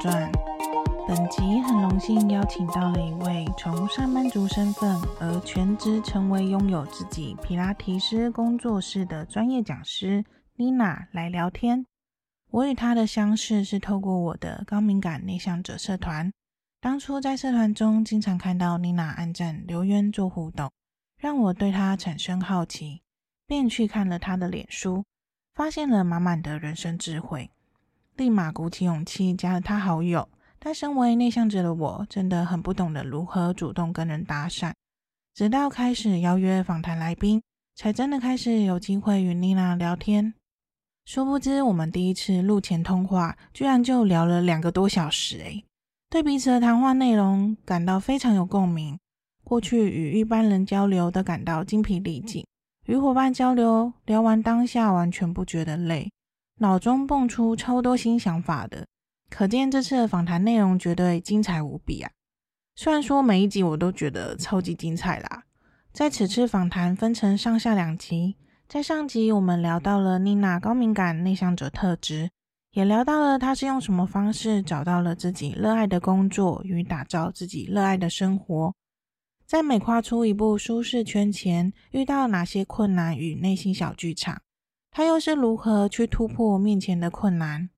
传。本集很荣幸邀请到了一位从上班族身份而全职成为拥有自己皮拉提斯工作室的专业讲师妮娜来聊天。我与她的相识是透过我的高敏感内向者社团。当初在社团中经常看到妮娜按赞留言做互动，让我对她产生好奇，便去看了她的脸书，发现了满满的人生智慧，立马鼓起勇气加了他好友。但身为内向者的我，真的很不懂得如何主动跟人搭讪。直到开始邀约访谈来宾，才真的开始有机会与妮娜聊天。殊不知，我们第一次录前通话，居然就聊了两个多小时。诶，对彼此的谈话内容感到非常有共鸣。过去与一般人交流都感到精疲力尽，与伙伴交流聊完当下完全不觉得累，脑中蹦出超多新想法的。可见这次的访谈内容绝对精彩无比啊！虽然说每一集我都觉得超级精彩啦。在此次访谈分成上下两集，在上集我们聊到了妮娜高敏感内向者特质，也聊到了她是用什么方式找到了自己热爱的工作与打造自己热爱的生活。在每跨出一步舒适圈前，遇到哪些困难与内心小剧场，他又是如何去突破面前的困难？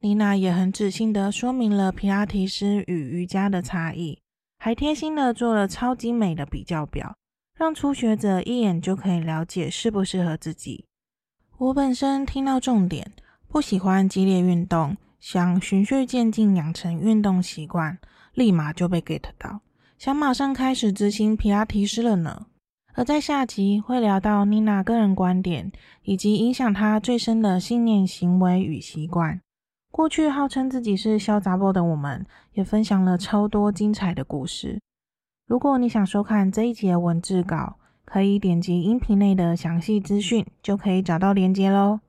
妮娜也很仔细地说明了皮拉提斯与瑜伽的差异，还贴心地做了超精美的比较表，让初学者一眼就可以了解适不适合自己。我本身听到重点，不喜欢激烈运动，想循序渐进养成运动习惯，立马就被 get 到，想马上开始执行皮拉提斯了呢。而在下集会聊到妮娜个人观点，以及影响她最深的信念、行为与习惯。过去号称自己是小杂宝的我们，也分享了超多精彩的故事。如果你想收看这一节文字稿，可以点击音频内的详细资讯，就可以找到连接喽。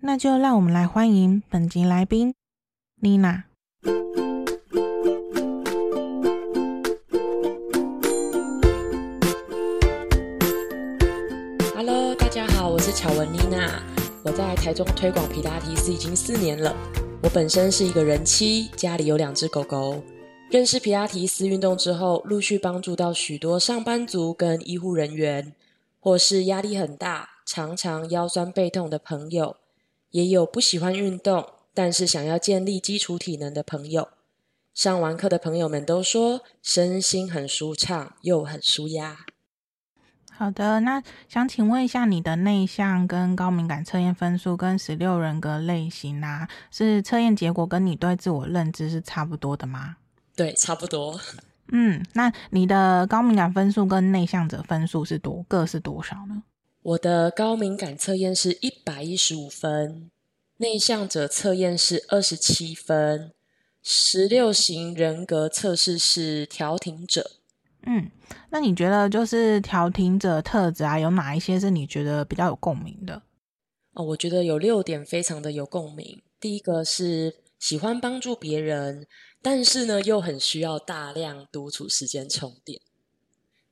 那就让我们来欢迎本集来宾妮娜。是巧文妮娜，我在台中推广皮拉提斯已经四年了。我本身是一个人妻，家里有两只狗狗。认识皮拉提斯运动之后，陆续帮助到许多上班族跟医护人员，或是压力很大、常常腰酸背痛的朋友，也有不喜欢运动，但是想要建立基础体能的朋友。上完课的朋友们都说，身心很舒畅，又很舒压。好的，那想请问一下，你的内向跟高敏感测验分数跟十六人格类型啊，是测验结果跟你对自我认知是差不多的吗？对，差不多。嗯，那你的高敏感分数跟内向者分数是多，各是多少呢？我的高敏感测验是一百一十五分，内向者测验是二十七分，十六型人格测试是调停者。嗯，那你觉得就是调停者特质啊，有哪一些是你觉得比较有共鸣的？哦，我觉得有六点非常的有共鸣。第一个是喜欢帮助别人，但是呢又很需要大量独处时间充电。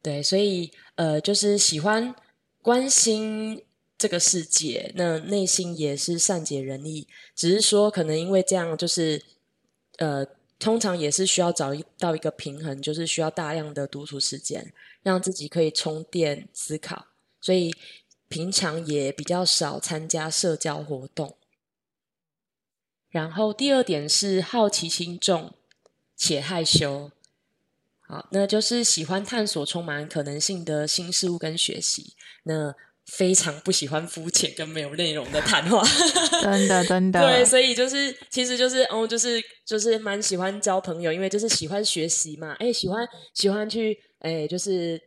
对，所以呃，就是喜欢关心这个世界，那内心也是善解人意，只是说可能因为这样，就是呃。通常也是需要找一到一个平衡，就是需要大量的独处时间，让自己可以充电思考。所以平常也比较少参加社交活动。然后第二点是好奇心重且害羞，好，那就是喜欢探索充满可能性的新事物跟学习。那非常不喜欢肤浅跟没有内容的谈话，真的真的。对，所以就是其实就是哦，就是就是蛮喜欢交朋友，因为就是喜欢学习嘛，哎，喜欢喜欢去哎，就是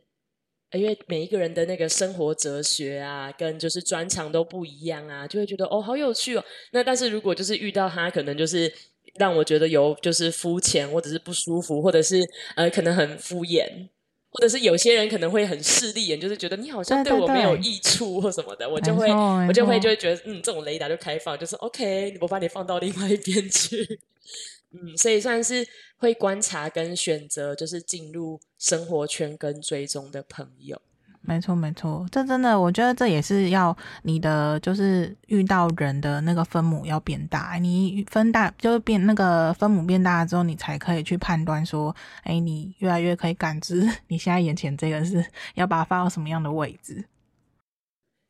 因为每一个人的那个生活哲学啊，跟就是专长都不一样啊，就会觉得哦，好有趣哦。那但是如果就是遇到他，可能就是让我觉得有就是肤浅，或者是不舒服，或者是呃，可能很敷衍。或者是有些人可能会很势利眼，就是觉得你好像对我没有益处或什么的，对对对，我就会我就会就会觉得，嗯，这种雷达就开放，就是 OK，我把你放到另外一边去，嗯，所以算是会观察跟选择，就是进入生活圈跟追踪的朋友。没错，没错，这真的，我觉得这也是要你的，就是遇到人的那个分母要变大，你分大就是变那个分母变大了之后，你才可以去判断说，哎，你越来越可以感知 你现在眼前这个是要把它放到什么样的位置。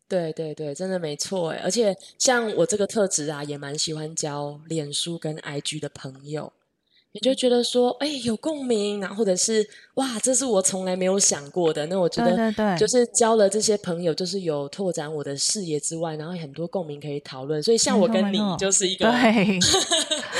对对对，真的没错哎，而且像我这个特质啊，也蛮喜欢交脸书跟 IG 的朋友。你就觉得说，哎，有共鸣，然后或者是哇，这是我从来没有想过的。那我觉得，就是交了这些朋友，就是有拓展我的视野之外，然后很多共鸣可以讨论。所以，像我跟你就是一个，对，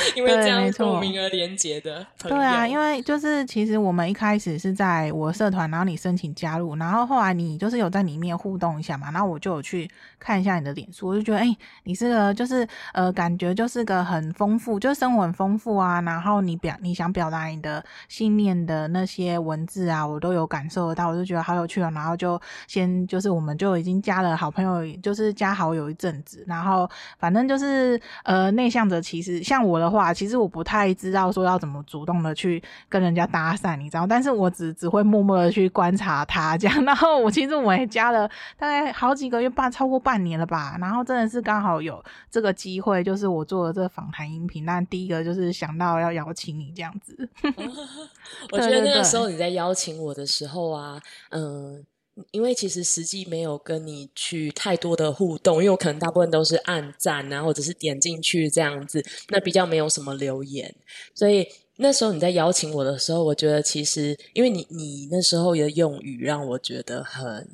因为这样共鸣而连接的朋友。对啊，因为就是其实我们一开始是在我社团，然后你申请加入，然后后来你就是有在里面互动一下嘛，然后我就有去看一下你的脸书，我就觉得，哎，你是个就是呃，感觉就是个很丰富，就是生活很丰富啊，然后你。表你想表达你的信念的那些文字啊，我都有感受得到，我就觉得好有趣啊。然后就先就是我们就已经加了好朋友，就是加好友一阵子。然后反正就是呃内向者，其实像我的话，其实我不太知道说要怎么主动的去跟人家搭讪，你知道？但是我只只会默默的去观察他这样。然后我其实我也加了大概好几个月，半超过半年了吧。然后真的是刚好有这个机会，就是我做了这个访谈音频。但第一个就是想到要邀请。你这样子，我觉得那个时候你在邀请我的时候啊，嗯，因为其实实际没有跟你去太多的互动，因为我可能大部分都是按赞啊，或者是点进去这样子，那比较没有什么留言，所以那时候你在邀请我的时候，我觉得其实因为你你那时候的用语让我觉得很。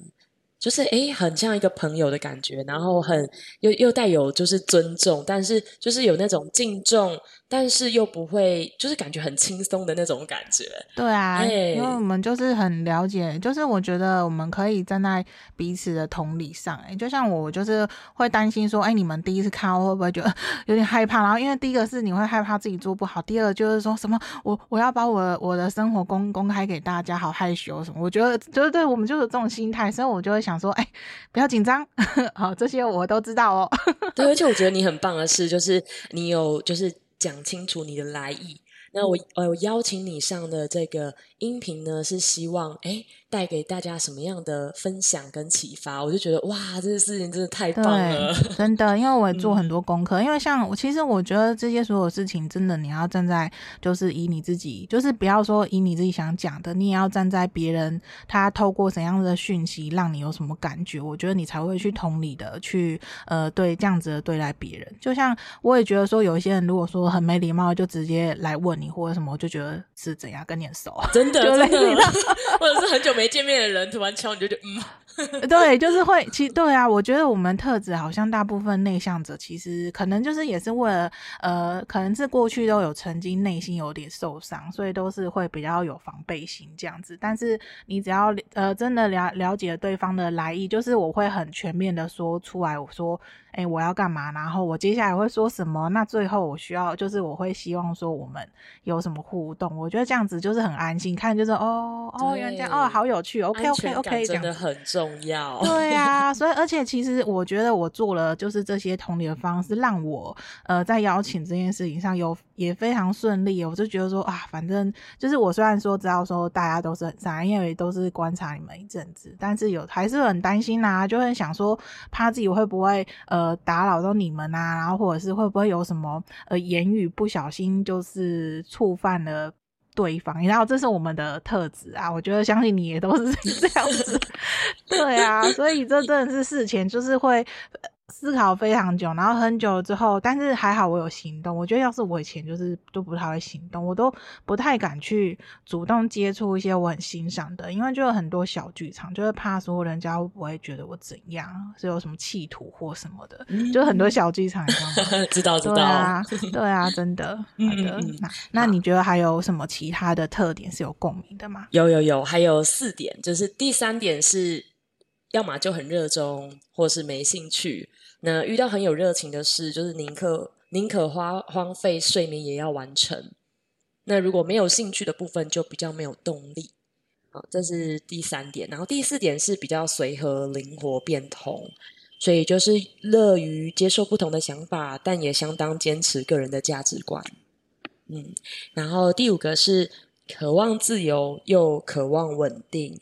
就是诶，很像一个朋友的感觉，然后很又又带有就是尊重，但是就是有那种敬重，但是又不会，就是感觉很轻松的那种感觉。对啊，因为我们就是很了解，就是我觉得我们可以站在彼此的同理上。哎，就像我就是会担心说，诶，你们第一次看我会不会觉得 有点害怕？然后因为第一个是你会害怕自己做不好，第二个就是说什么我我要把我我的生活公公开给大家，好害羞什么？我觉得就是对我们就是这种心态，所以我就会想。想说，哎，不要紧张，好，这些我都知道哦。对，而且我觉得你很棒的是，就是你有就是讲清楚你的来意。那我呃我邀请你上的这个音频呢，是希望哎带给大家什么样的分享跟启发？我就觉得哇，这个事情真的太棒了，真的，因为我也做很多功课。嗯、因为像我，其实我觉得这些所有事情，真的你要站在就是以你自己，就是不要说以你自己想讲的，你也要站在别人他透过怎样的讯息让你有什么感觉，我觉得你才会去同理的去呃对这样子的对待别人。就像我也觉得说，有一些人如果说很没礼貌，就直接来问。你或者什么，我就觉得是怎样跟你很熟，真的，真的，或者 是很久没没见面的人突然敲你，就觉得嗯，对，就是会，其实对啊，我觉得我们特质好像大部分内向者，其实可能就是也是为了呃，可能是过去都有曾经内心有点受伤，所以都是会比较有防备心这样子。但是你只要呃真的了了解对方的来意，就是我会很全面的说出来，我说。哎，我要干嘛？然后我接下来会说什么？那最后我需要就是我会希望说我们有什么互动？我觉得这样子就是很安心，看就是哦哦，原来这样哦，好有趣。OK OK OK，真的很重要。对啊，所以而且其实我觉得我做了就是这些同理的方式，让我呃在邀请这件事情上有也非常顺利。我就觉得说啊，反正就是我虽然说知道说大家都是很善良，因为都是观察你们一阵子，但是有还是很担心呐、啊，就很想说怕自己会不会呃。呃，打扰到你们啊，然后或者是会不会有什么呃言语不小心就是触犯了对方，然后这是我们的特质啊，我觉得相信你也都是 这样子，对啊，所以这真的是事前就是会。思考非常久，然后很久之后，但是还好我有行动。我觉得要是我以前就是都不太会行动，我都不太敢去主动接触一些我很欣赏的，因为就有很多小剧场，就是怕说人家会不会觉得我怎样，是有什么企图或什么的，嗯、就很多小剧场，你知道吗？知 道知道，对啊，对啊，真的。好的，嗯、那那你觉得还有什么其他的特点是有共鸣的吗？有有有，还有四点，就是第三点是，要么就很热衷，或是没兴趣。那遇到很有热情的事，就是宁可宁可花荒废睡眠也要完成。那如果没有兴趣的部分，就比较没有动力。好，这是第三点。然后第四点是比较随和、灵活、变通，所以就是乐于接受不同的想法，但也相当坚持个人的价值观。嗯，然后第五个是渴望自由又渴望稳定。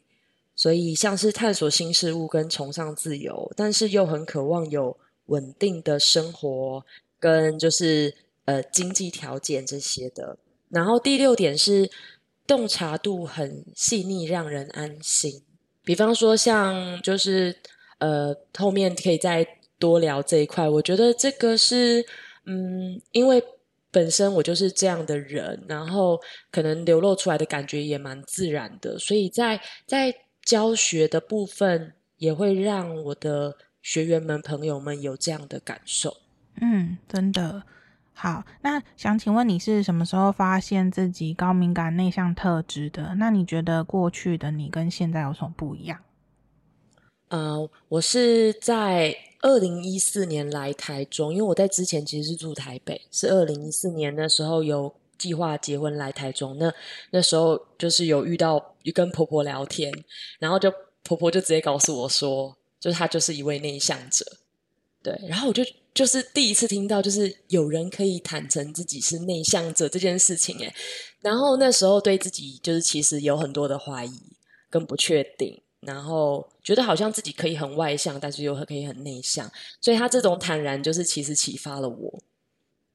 所以像是探索新事物跟崇尚自由，但是又很渴望有稳定的生活跟就是呃经济条件这些的。然后第六点是洞察度很细腻，让人安心。比方说像就是呃后面可以再多聊这一块，我觉得这个是嗯因为。本身我就是这样的人，然后可能流露出来的感觉也蛮自然的，所以在在教学的部分也会让我的学员们、朋友们有这样的感受。嗯，真的好。那想请问你是什么时候发现自己高敏感内向特质的？那你觉得过去的你跟现在有什么不一样？呃，我是在二零一四年来台中，因为我在之前其实是住台北，是二零一四年那时候有计划结婚来台中。那那时候就是有遇到，跟婆婆聊天，然后就婆婆就直接告诉我说，就是他就是一位内向者，对。然后我就就是第一次听到，就是有人可以坦诚自己是内向者这件事情，诶。然后那时候对自己就是其实有很多的怀疑跟不确定。然后觉得好像自己可以很外向，但是又可以很内向，所以他这种坦然就是其实启发了我。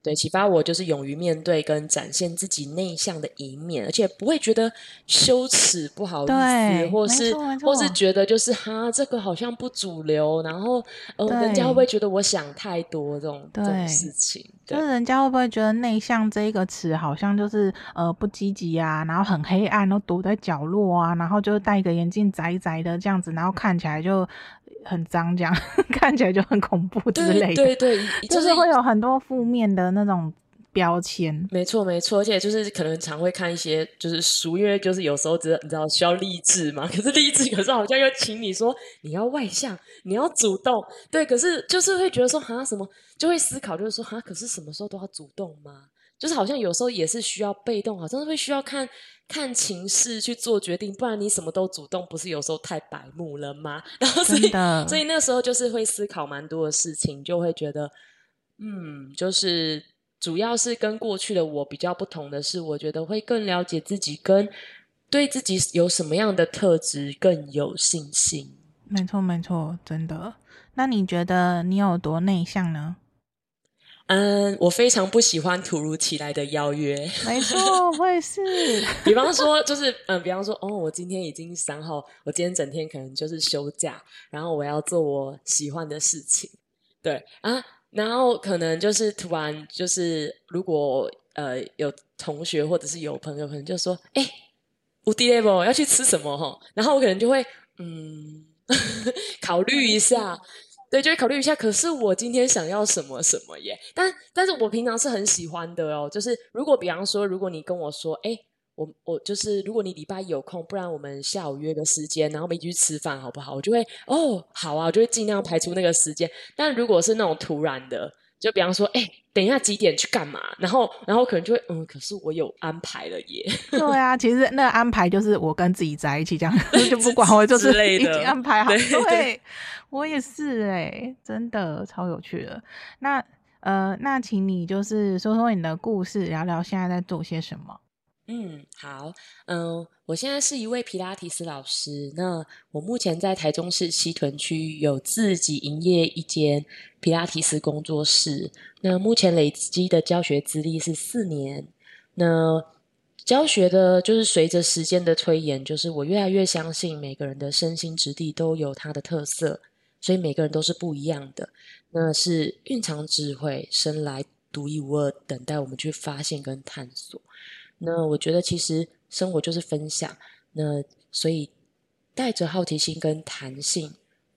对，启发我就是勇于面对跟展现自己内向的一面，而且不会觉得羞耻、不好意思，或是或是觉得就是哈，这个好像不主流，然后呃，人家会不会觉得我想太多这种这种事情？就是人家会不会觉得内向这一个词好像就是呃不积极啊，然后很黑暗，都躲在角落啊，然后就戴个眼镜宅宅的这样子，然后看起来就。很脏，这样 看起来就很恐怖之类的。对对对，就是、会有很多负面的那种标签。没错没错，而且就是可能常会看一些就是书，因为就是有时候只你知道需要励志嘛。可是励志有时候好像又请你说你要外向，你要主动。对，可是就是会觉得说哈什么，就会思考就是说哈，可是什么时候都要主动吗？就是好像有时候也是需要被动，好像是会需要看看情势去做决定，不然你什么都主动，不是有时候太白目了吗？然后所以所以那时候就是会思考蛮多的事情，就会觉得，嗯，就是主要是跟过去的我比较不同的是，我觉得会更了解自己，跟对自己有什么样的特质更有信心。没错，没错，真的。那你觉得你有多内向呢？嗯，我非常不喜欢突如其来的邀约。没错，我也是。比方说，就是嗯，比方说，哦，我今天已经三号，我今天整天可能就是休假，然后我要做我喜欢的事情，对啊，然后可能就是突然就是，如果呃有同学或者是有朋友可能就说，哎，无敌 level 要去吃什么哈，然后我可能就会嗯 考虑一下。对，就会考虑一下。可是我今天想要什么什么耶？但但是我平常是很喜欢的哦。就是如果比方说，如果你跟我说，哎，我我就是如果你礼拜有空，不然我们下午约个时间，然后我们一起去吃饭，好不好？我就会哦，好啊，我就会尽量排除那个时间。但如果是那种突然的，就比方说，哎，等一下几点去干嘛？然后然后可能就会嗯，可是我有安排了耶。对啊，其实那个安排就是我跟自己在一起这样，就不管我就是已经安排好。对。对我也是哎、欸，真的超有趣的。那呃，那请你就是说说你的故事，聊聊现在在做些什么。嗯，好，嗯、我现在是一位皮拉提斯老师。那我目前在台中市西屯区有自己营业一间皮拉提斯工作室。那目前累积的教学资历是四年。那教学的，就是随着时间的推演，就是我越来越相信每个人的身心质地都有它的特色。所以每个人都是不一样的，那是蕴藏智慧，生来独一无二，等待我们去发现跟探索。那我觉得其实生活就是分享，那所以带着好奇心跟弹性，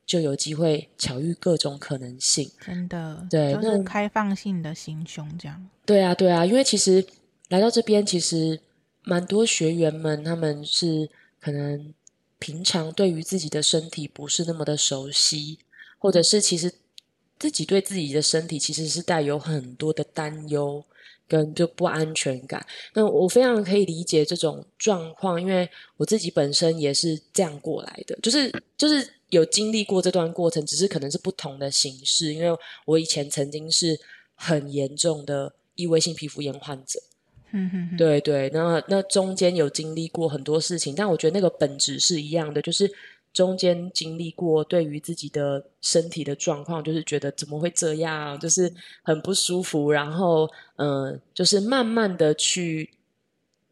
就有机会巧遇各种可能性。真的，对，就是开放性的心胸这样。对啊，对啊，因为其实来到这边，其实蛮多学员们他们是可能。平常对于自己的身体不是那么的熟悉，或者是其实自己对自己的身体其实是带有很多的担忧跟就不安全感。那我非常可以理解这种状况，因为我自己本身也是这样过来的，就是就是有经历过这段过程，只是可能是不同的形式。因为我以前曾经是很严重的异位性皮肤炎患者。嗯哼，对对，那那中间有经历过很多事情，但我觉得那个本质是一样的，就是中间经历过对于自己的身体的状况，就是觉得怎么会这样，就是很不舒服，然后嗯、呃，就是慢慢的去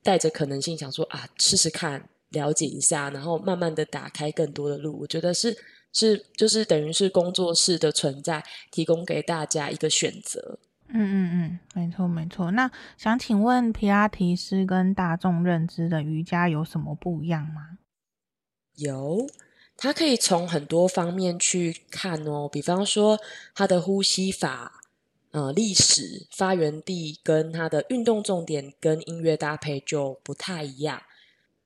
带着可能性想说啊，试试看，了解一下，然后慢慢的打开更多的路。我觉得是是就是等于是工作室的存在，提供给大家一个选择。嗯嗯嗯，没错没错。那想请问，皮拉提斯跟大众认知的瑜伽有什么不一样吗？有，它可以从很多方面去看哦。比方说，它的呼吸法、呃，历史、发源地跟它的运动重点跟音乐搭配就不太一样。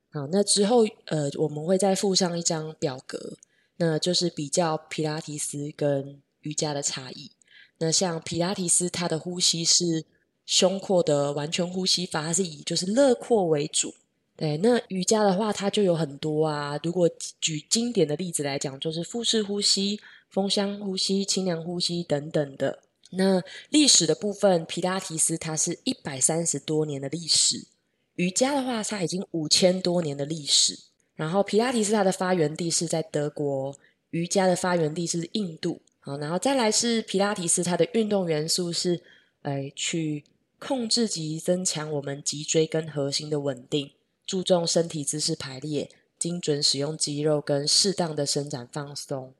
好，那之后呃，我们会再附上一张表格，那就是比较皮拉提斯跟瑜伽的差异。那像皮拉提斯，它的呼吸是胸廓的完全呼吸法，它是以就是肋廓为主。对，那瑜伽的话，它就有很多啊。如果举经典的例子来讲，就是腹式呼吸、风箱呼吸、清凉呼吸等等的。那历史的部分，皮拉提斯它是一百三十多年的历史，瑜伽的话，它已经五千多年的历史。然后皮拉提斯它的发源地是在德国，瑜伽的发源地是印度。好，然后再来是皮拉提斯，它的运动元素是，哎，去控制及增强我们脊椎跟核心的稳定，注重身体姿势排列，精准使用肌肉跟适当的伸展放松。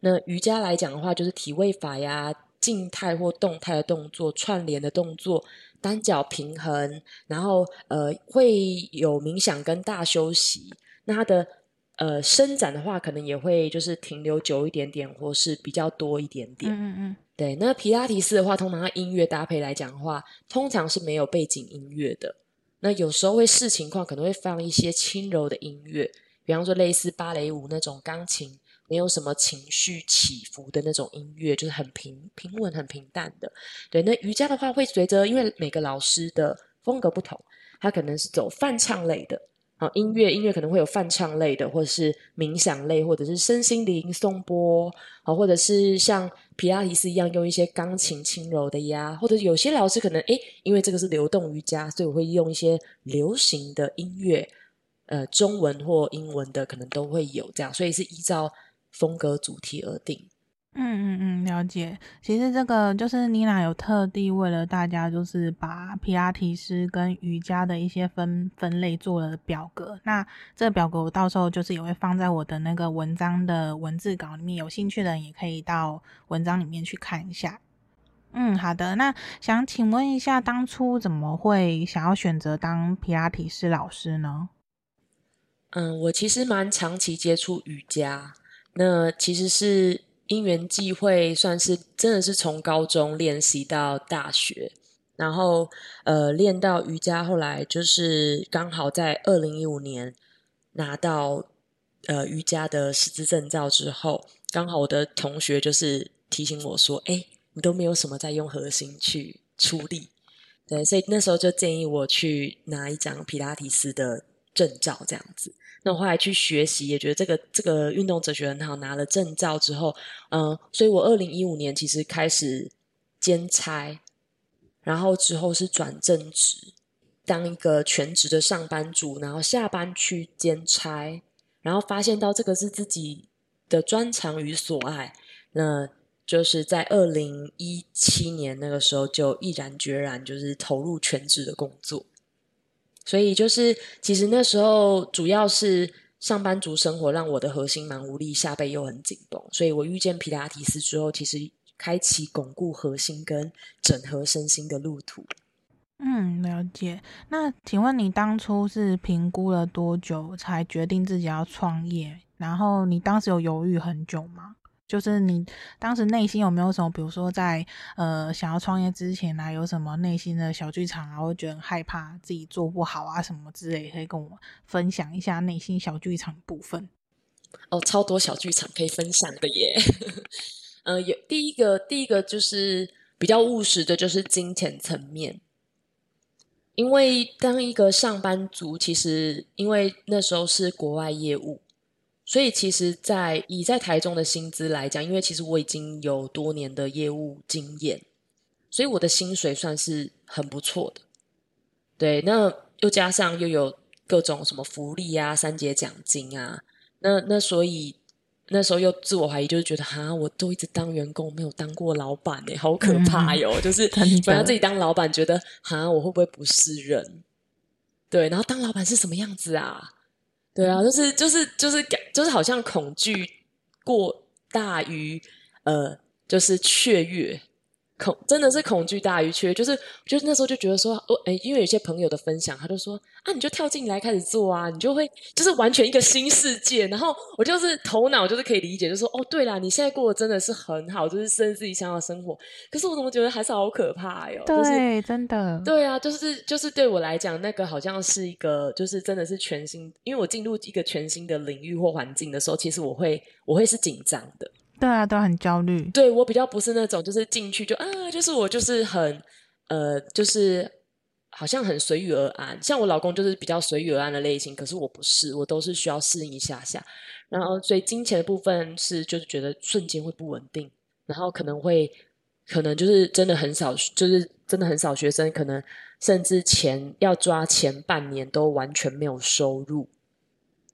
那瑜伽来讲的话，就是体位法呀，静态或动态的动作，串联的动作，单脚平衡，然后呃会有冥想跟大休息。那它的呃，伸展的话，可能也会就是停留久一点点，或是比较多一点点。嗯嗯，对。那皮拉提斯的话，通常它音乐搭配来讲的话，通常是没有背景音乐的。那有时候会视情况，可能会放一些轻柔的音乐，比方说类似芭蕾舞那种钢琴，没有什么情绪起伏的那种音乐，就是很平平稳、很平淡的。对。那瑜伽的话，会随着因为每个老师的风格不同，他可能是走泛唱类的。好，音乐音乐可能会有泛唱类的，或者是冥想类，或者是身心灵颂钵，好，或者是像皮拉提斯一样用一些钢琴轻柔的呀，或者有些老师可能诶，因为这个是流动瑜伽，所以我会用一些流行的音乐，呃，中文或英文的可能都会有这样，所以是依照风格主题而定。嗯嗯嗯，了解。其实这个就是妮娜有特地为了大家，就是把皮拉提斯跟瑜伽的一些分分类做了表格。那这个表格我到时候就是也会放在我的那个文章的文字稿里面，有兴趣的人也可以到文章里面去看一下。嗯，好的。那想请问一下，当初怎么会想要选择当皮拉提斯老师呢？嗯，我其实蛮长期接触瑜伽，那其实是。因缘际会，算是真的是从高中练习到大学，然后呃练到瑜伽，后来就是刚好在二零一五年拿到呃瑜伽的师资证照之后，刚好我的同学就是提醒我说：“哎，你都没有什么在用核心去出力。”对，所以那时候就建议我去拿一张皮拉提斯的证照，这样子。那我后来去学习，也觉得这个这个运动哲学很好。拿了证照之后，嗯、所以我二零一五年其实开始兼差，然后之后是转正职，当一个全职的上班族，然后下班去兼差，然后发现到这个是自己的专长与所爱，那就是在二零一七年那个时候就毅然决然就是投入全职的工作。所以就是，其实那时候主要是上班族生活让我的核心蛮无力，下背又很紧绷。所以我遇见皮拉提斯之后，其实开启巩固核心跟整合身心的路途。嗯，了解。那请问你当初是评估了多久才决定自己要创业？然后你当时有犹豫很久吗？就是你当时内心有没有什么，比如说在呃想要创业之前啊，有什么内心的小剧场啊，会觉得害怕自己做不好啊什么之类，可以跟我分享一下内心小剧场部分。哦，超多小剧场可以分享的耶。呃，有第一个，第一个就是比较务实的，就是金钱层面。因为当一个上班族，其实因为那时候是国外业务。所以，其实在，在以在台中的薪资来讲，因为其实我已经有多年的业务经验，所以我的薪水算是很不错的。对，那又加上又有各种什么福利啊、三节奖金啊，那那所以那时候又自我怀疑，就是觉得哈，我都一直当员工，没有当过老板哎，好可怕哟！嗯、就是反正自己当老板，觉得哈，我会不会不是人？对，然后当老板是什么样子啊？对啊，就是就是就是感，就是好像恐惧过大于呃，就是雀跃。恐真的是恐惧大于缺，就是就是那时候就觉得说，哦，哎，因为有些朋友的分享，他就说啊，你就跳进来开始做啊，你就会就是完全一个新世界。然后我就是头脑就是可以理解，就说哦，对啦，你现在过得真的是很好，就是生自己想要的生活。可是我怎么觉得还是好可怕哟？对，就是、真的，对啊，就是就是对我来讲，那个好像是一个，就是真的是全新，因为我进入一个全新的领域或环境的时候，其实我会我会是紧张的。对啊，都很焦虑。对，我比较不是那种，就是进去就啊，就是我就是很呃，就是好像很随遇而安。像我老公就是比较随遇而安的类型，可是我不是，我都是需要适应一下下。然后，所以金钱的部分是就是觉得瞬间会不稳定，然后可能会可能就是真的很少，就是真的很少学生，可能甚至前要抓前半年都完全没有收入。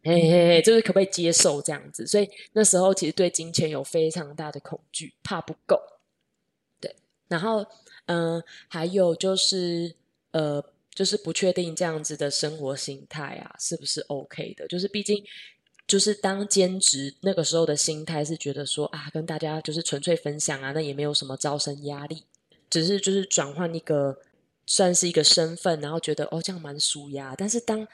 嘿嘿嘿，就是可不可以接受这样子？所以那时候其实对金钱有非常大的恐惧，怕不够。对，然后嗯、还有就是呃，就是不确定这样子的生活心态啊，是不是 OK 的？就是毕竟就是当兼职那个时候的心态是觉得说啊，跟大家就是纯粹分享啊，那也没有什么招生压力，只是就是转换一个算是一个身份，然后觉得哦这样蛮舒压。但是当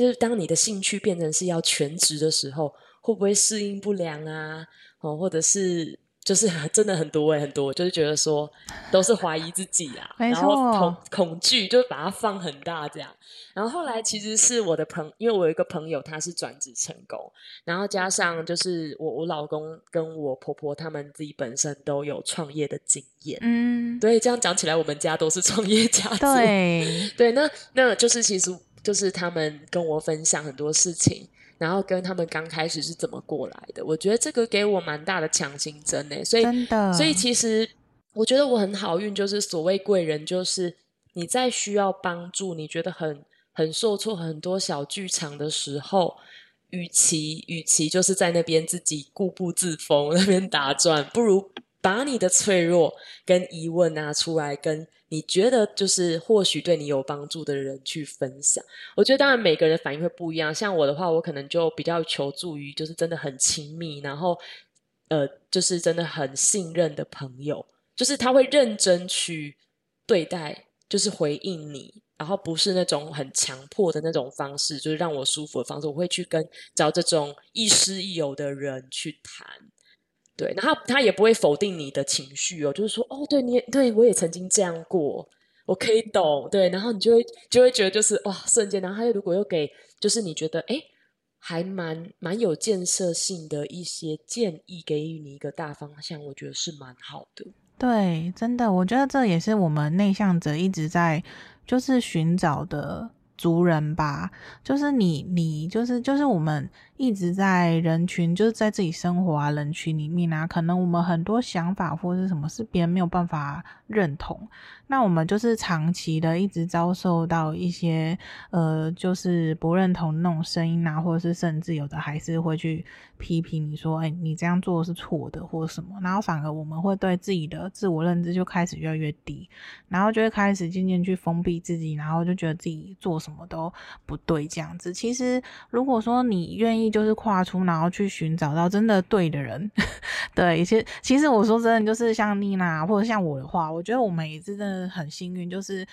就是当你的兴趣变成是要全职的时候，会不会适应不良啊？哦，或者是就是真的很多诶，很多就是觉得说都是怀疑自己啊，然后恐恐惧就把它放很大这样。然后后来其实是我的朋，因为我有一个朋友他是转职成功，然后加上就是我我老公跟我婆婆他们自己本身都有创业的经验，嗯，对，这样讲起来我们家都是创业家族，对 对，那那就是其实。就是他们跟我分享很多事情，然后跟他们刚开始是怎么过来的，我觉得这个给我蛮大的强心针诶，所以真的，所以其实我觉得我很好运，就是所谓贵人，就是你在需要帮助，你觉得很很受挫，很多小剧场的时候，与其与其就是在那边自己固步自封，那边打转，不如把你的脆弱跟疑问拿出来跟。你觉得就是或许对你有帮助的人去分享，我觉得当然每个人反应会不一样。像我的话，我可能就比较求助于就是真的很亲密，然后呃，就是真的很信任的朋友，就是他会认真去对待，就是回应你，然后不是那种很强迫的那种方式，就是让我舒服的方式。我会去跟找这种亦师亦友的人去谈。对，然后他也不会否定你的情绪哦，就是说，哦，对你，对我也曾经这样过，我可以懂，对，然后你就会就会觉得就是哇，瞬间，然后他又如果又给，就是你觉得哎，还蛮蛮有建设性的一些建议，给予你一个大方向，我觉得是蛮好的。对，真的，我觉得这也是我们内向者一直在就是寻找的族人吧，就是你，你就是就是我们。一直在人群，就是在自己生活啊，人群里面啊，可能我们很多想法或者是什么，是别人没有办法认同。那我们就是长期的一直遭受到一些呃，就是不认同那种声音啊，或者是甚至有的还是会去批评你说，哎，你这样做是错的，或者什么。然后反而我们会对自己的自我认知就开始越来越低，然后就会开始渐渐去封闭自己，然后就觉得自己做什么都不对这样子。其实如果说你愿意。就是跨出，然后去寻找到真的对的人。对，其实其实我说真的，就是像妮娜或者像我的话，我觉得我们也是真的很幸运，就是。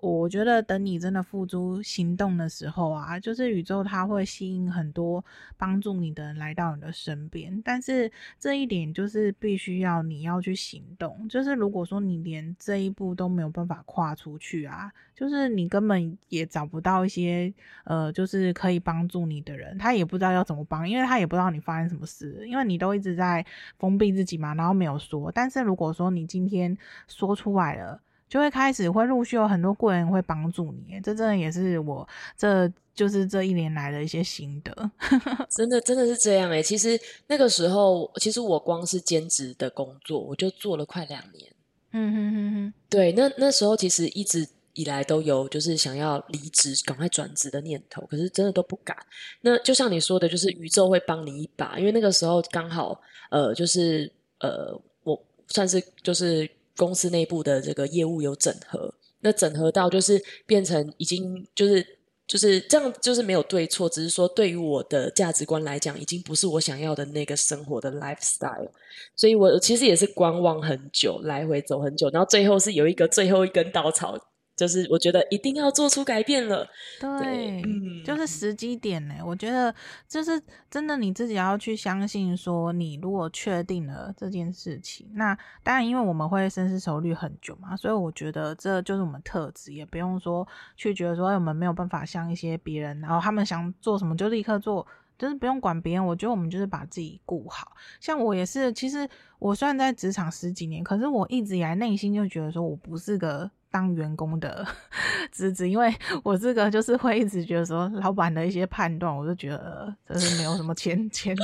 我觉得等你真的付诸行动的时候啊，就是宇宙它会吸引很多帮助你的人来到你的身边。但是这一点就是必须要你要去行动。就是如果说你连这一步都没有办法跨出去啊，就是你根本也找不到一些呃，就是可以帮助你的人，他也不知道要怎么帮，因为他也不知道你发生什么事，因为你都一直在封闭自己嘛，然后没有说。但是如果说你今天说出来了，就会开始会陆续有很多贵人会帮助你，这真的也是我这就是这一年来的一些心得，真的真的是这样诶，其实那个时候，其实我光是兼职的工作，我就做了快两年。嗯哼哼哼，对，那那时候其实一直。以来都有就是想要离职、赶快转职的念头，可是真的都不敢。那就像你说的，就是宇宙会帮你一把，因为那个时候刚好呃，就是呃，我算是就是公司内部的这个业务有整合，那整合到就是变成已经就是。就是这样，就是没有对错，只是说对于我的价值观来讲，已经不是我想要的那个生活的 lifestyle，所以我其实也是观望很久，来回走很久，然后最后是有一个最后一根稻草。就是我觉得一定要做出改变了，对，对嗯，就是时机点呢。我觉得就是真的，你自己要去相信，说你如果确定了这件事情，那当然，因为我们会深思熟虑很久嘛，所以我觉得这就是我们特质，也不用说去觉得说我们没有办法像一些别人，然后他们想做什么就立刻做，就是不用管别人。我觉得我们就是把自己顾好。像我也是，其实我虽然在职场十几年，可是我一直以来内心就觉得说我不是个。当员工的 职责，因为我这个就是会一直觉得说，老板的一些判断，我就觉得这是没有什么前前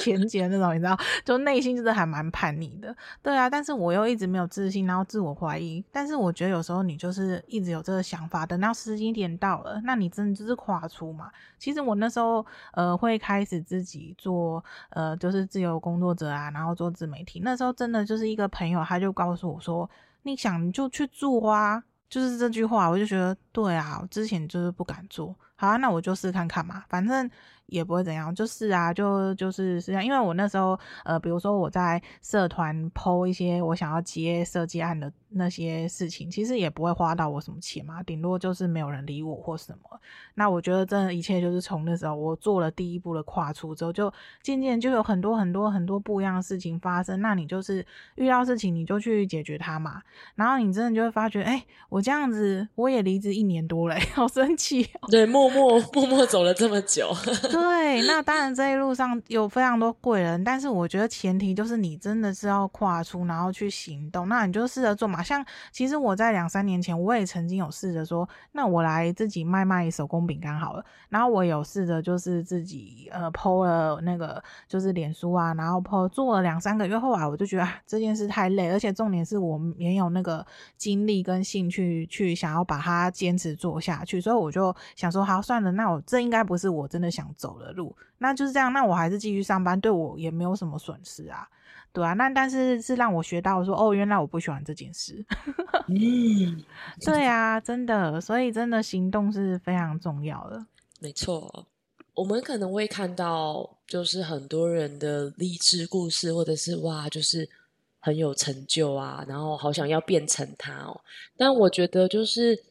前前那种，你知道，就内心真的还蛮叛逆的，对啊，但是我又一直没有自信，然后自我怀疑。但是我觉得有时候你就是一直有这个想法，等到时机点到了，那你真的就是跨出嘛。其实我那时候呃会开始自己做呃就是自由工作者啊，然后做自媒体，那时候真的就是一个朋友，他就告诉我说。你想你就去做啊，就是这句话，我就觉得对啊，我之前就是不敢做，好啊，那我就试看看嘛，反正。也不会怎样，就是啊，就就是是这样，因为我那时候呃，比如说我在社团 po 一些我想要接设计案的那些事情，其实也不会花到我什么钱嘛，顶多就是没有人理我或什么。那我觉得这一切就是从那时候我做了第一步的跨出之后，就渐渐就有很多很多很多不一样的事情发生。那你就是遇到事情你就去解决它嘛，然后你真的就会发觉，哎，我这样子我也离职一年多了，好神奇哦。对，默默默默走了这么久。对，那当然这一路上有非常多贵人，但是我觉得前提就是你真的是要跨出，然后去行动。那你就试着做嘛。像其实我在两三年前，我也曾经有试着说，那我来自己卖卖手工饼干好了。然后我有试着就是自己呃 po 了那个就是脸书啊，然后 po 做了两三个月，后来我就觉得这件事太累，而且重点是我没有那个精力跟兴趣去想要把它坚持做下去，所以我就想说，好算了，那我这应该不是我真的想走。走的路，那就是这样。那我还是继续上班，对我也没有什么损失啊，对啊。那但是是让我学到说，哦，原来我不喜欢这件事。嗯，对啊，真的。所以真的行动是非常重要的。没错，我们可能会看到，就是很多人的励志故事，或者是哇，就是很有成就啊，然后好想要变成他哦。但我觉得，就是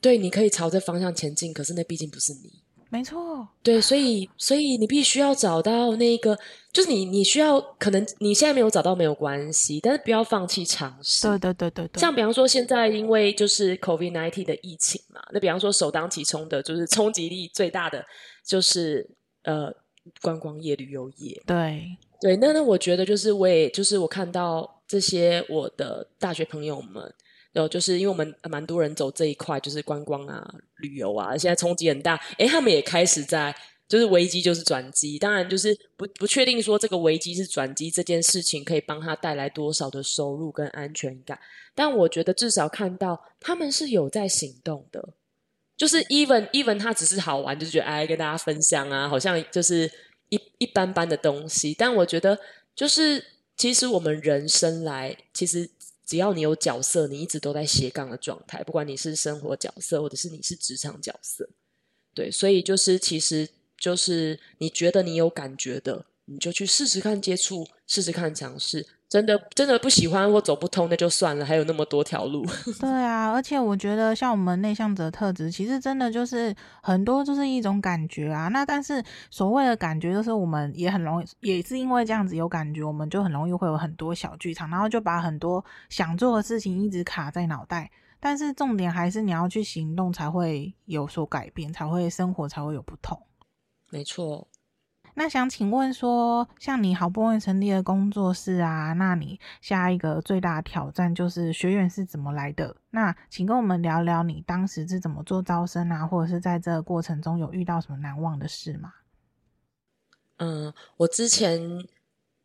对，你可以朝着方向前进，可是那毕竟不是你。没错，对，所以，所以你必须要找到那个，就是你，你需要，可能你现在没有找到没有关系，但是不要放弃尝试。对对对对对。像比方说，现在因为就是 COVID-19 的疫情嘛，那比方说首当其冲的，就是冲击力最大的，就是呃观光业、旅游业。对对，那那我觉得就是我也就是我看到这些我的大学朋友们。有，就是因为我们蛮多人走这一块，就是观光啊、旅游啊，现在冲击很大。诶，他们也开始在，就是危机就是转机。当然，就是不不确定说这个危机是转机这件事情可以帮他带来多少的收入跟安全感。但我觉得至少看到他们是有在行动的，就是 even even 他只是好玩，就是觉得哎跟大家分享啊，好像就是一一般般的东西。但我觉得就是其实我们人生来其实。只要你有角色，你一直都在斜杠的状态，不管你是生活角色，或者是你是职场角色，对，所以就是其实就是你觉得你有感觉的，你就去试试看接触，试试看尝试。真的真的不喜欢或走不通，那就算了，还有那么多条路。对啊，而且我觉得像我们内向者特质，其实真的就是很多就是一种感觉啊。那但是所谓的感觉，就是我们也很容易，也是因为这样子有感觉，我们就很容易会有很多小剧场，然后就把很多想做的事情一直卡在脑袋。但是重点还是你要去行动，才会有所改变，才会生活才会有不同。没错。那想请问说，像你好不容易成立的工作室啊，那你下一个最大的挑战就是学员是怎么来的？那请跟我们聊聊你当时是怎么做招生啊，或者是在这个过程中有遇到什么难忘的事吗？嗯，我之前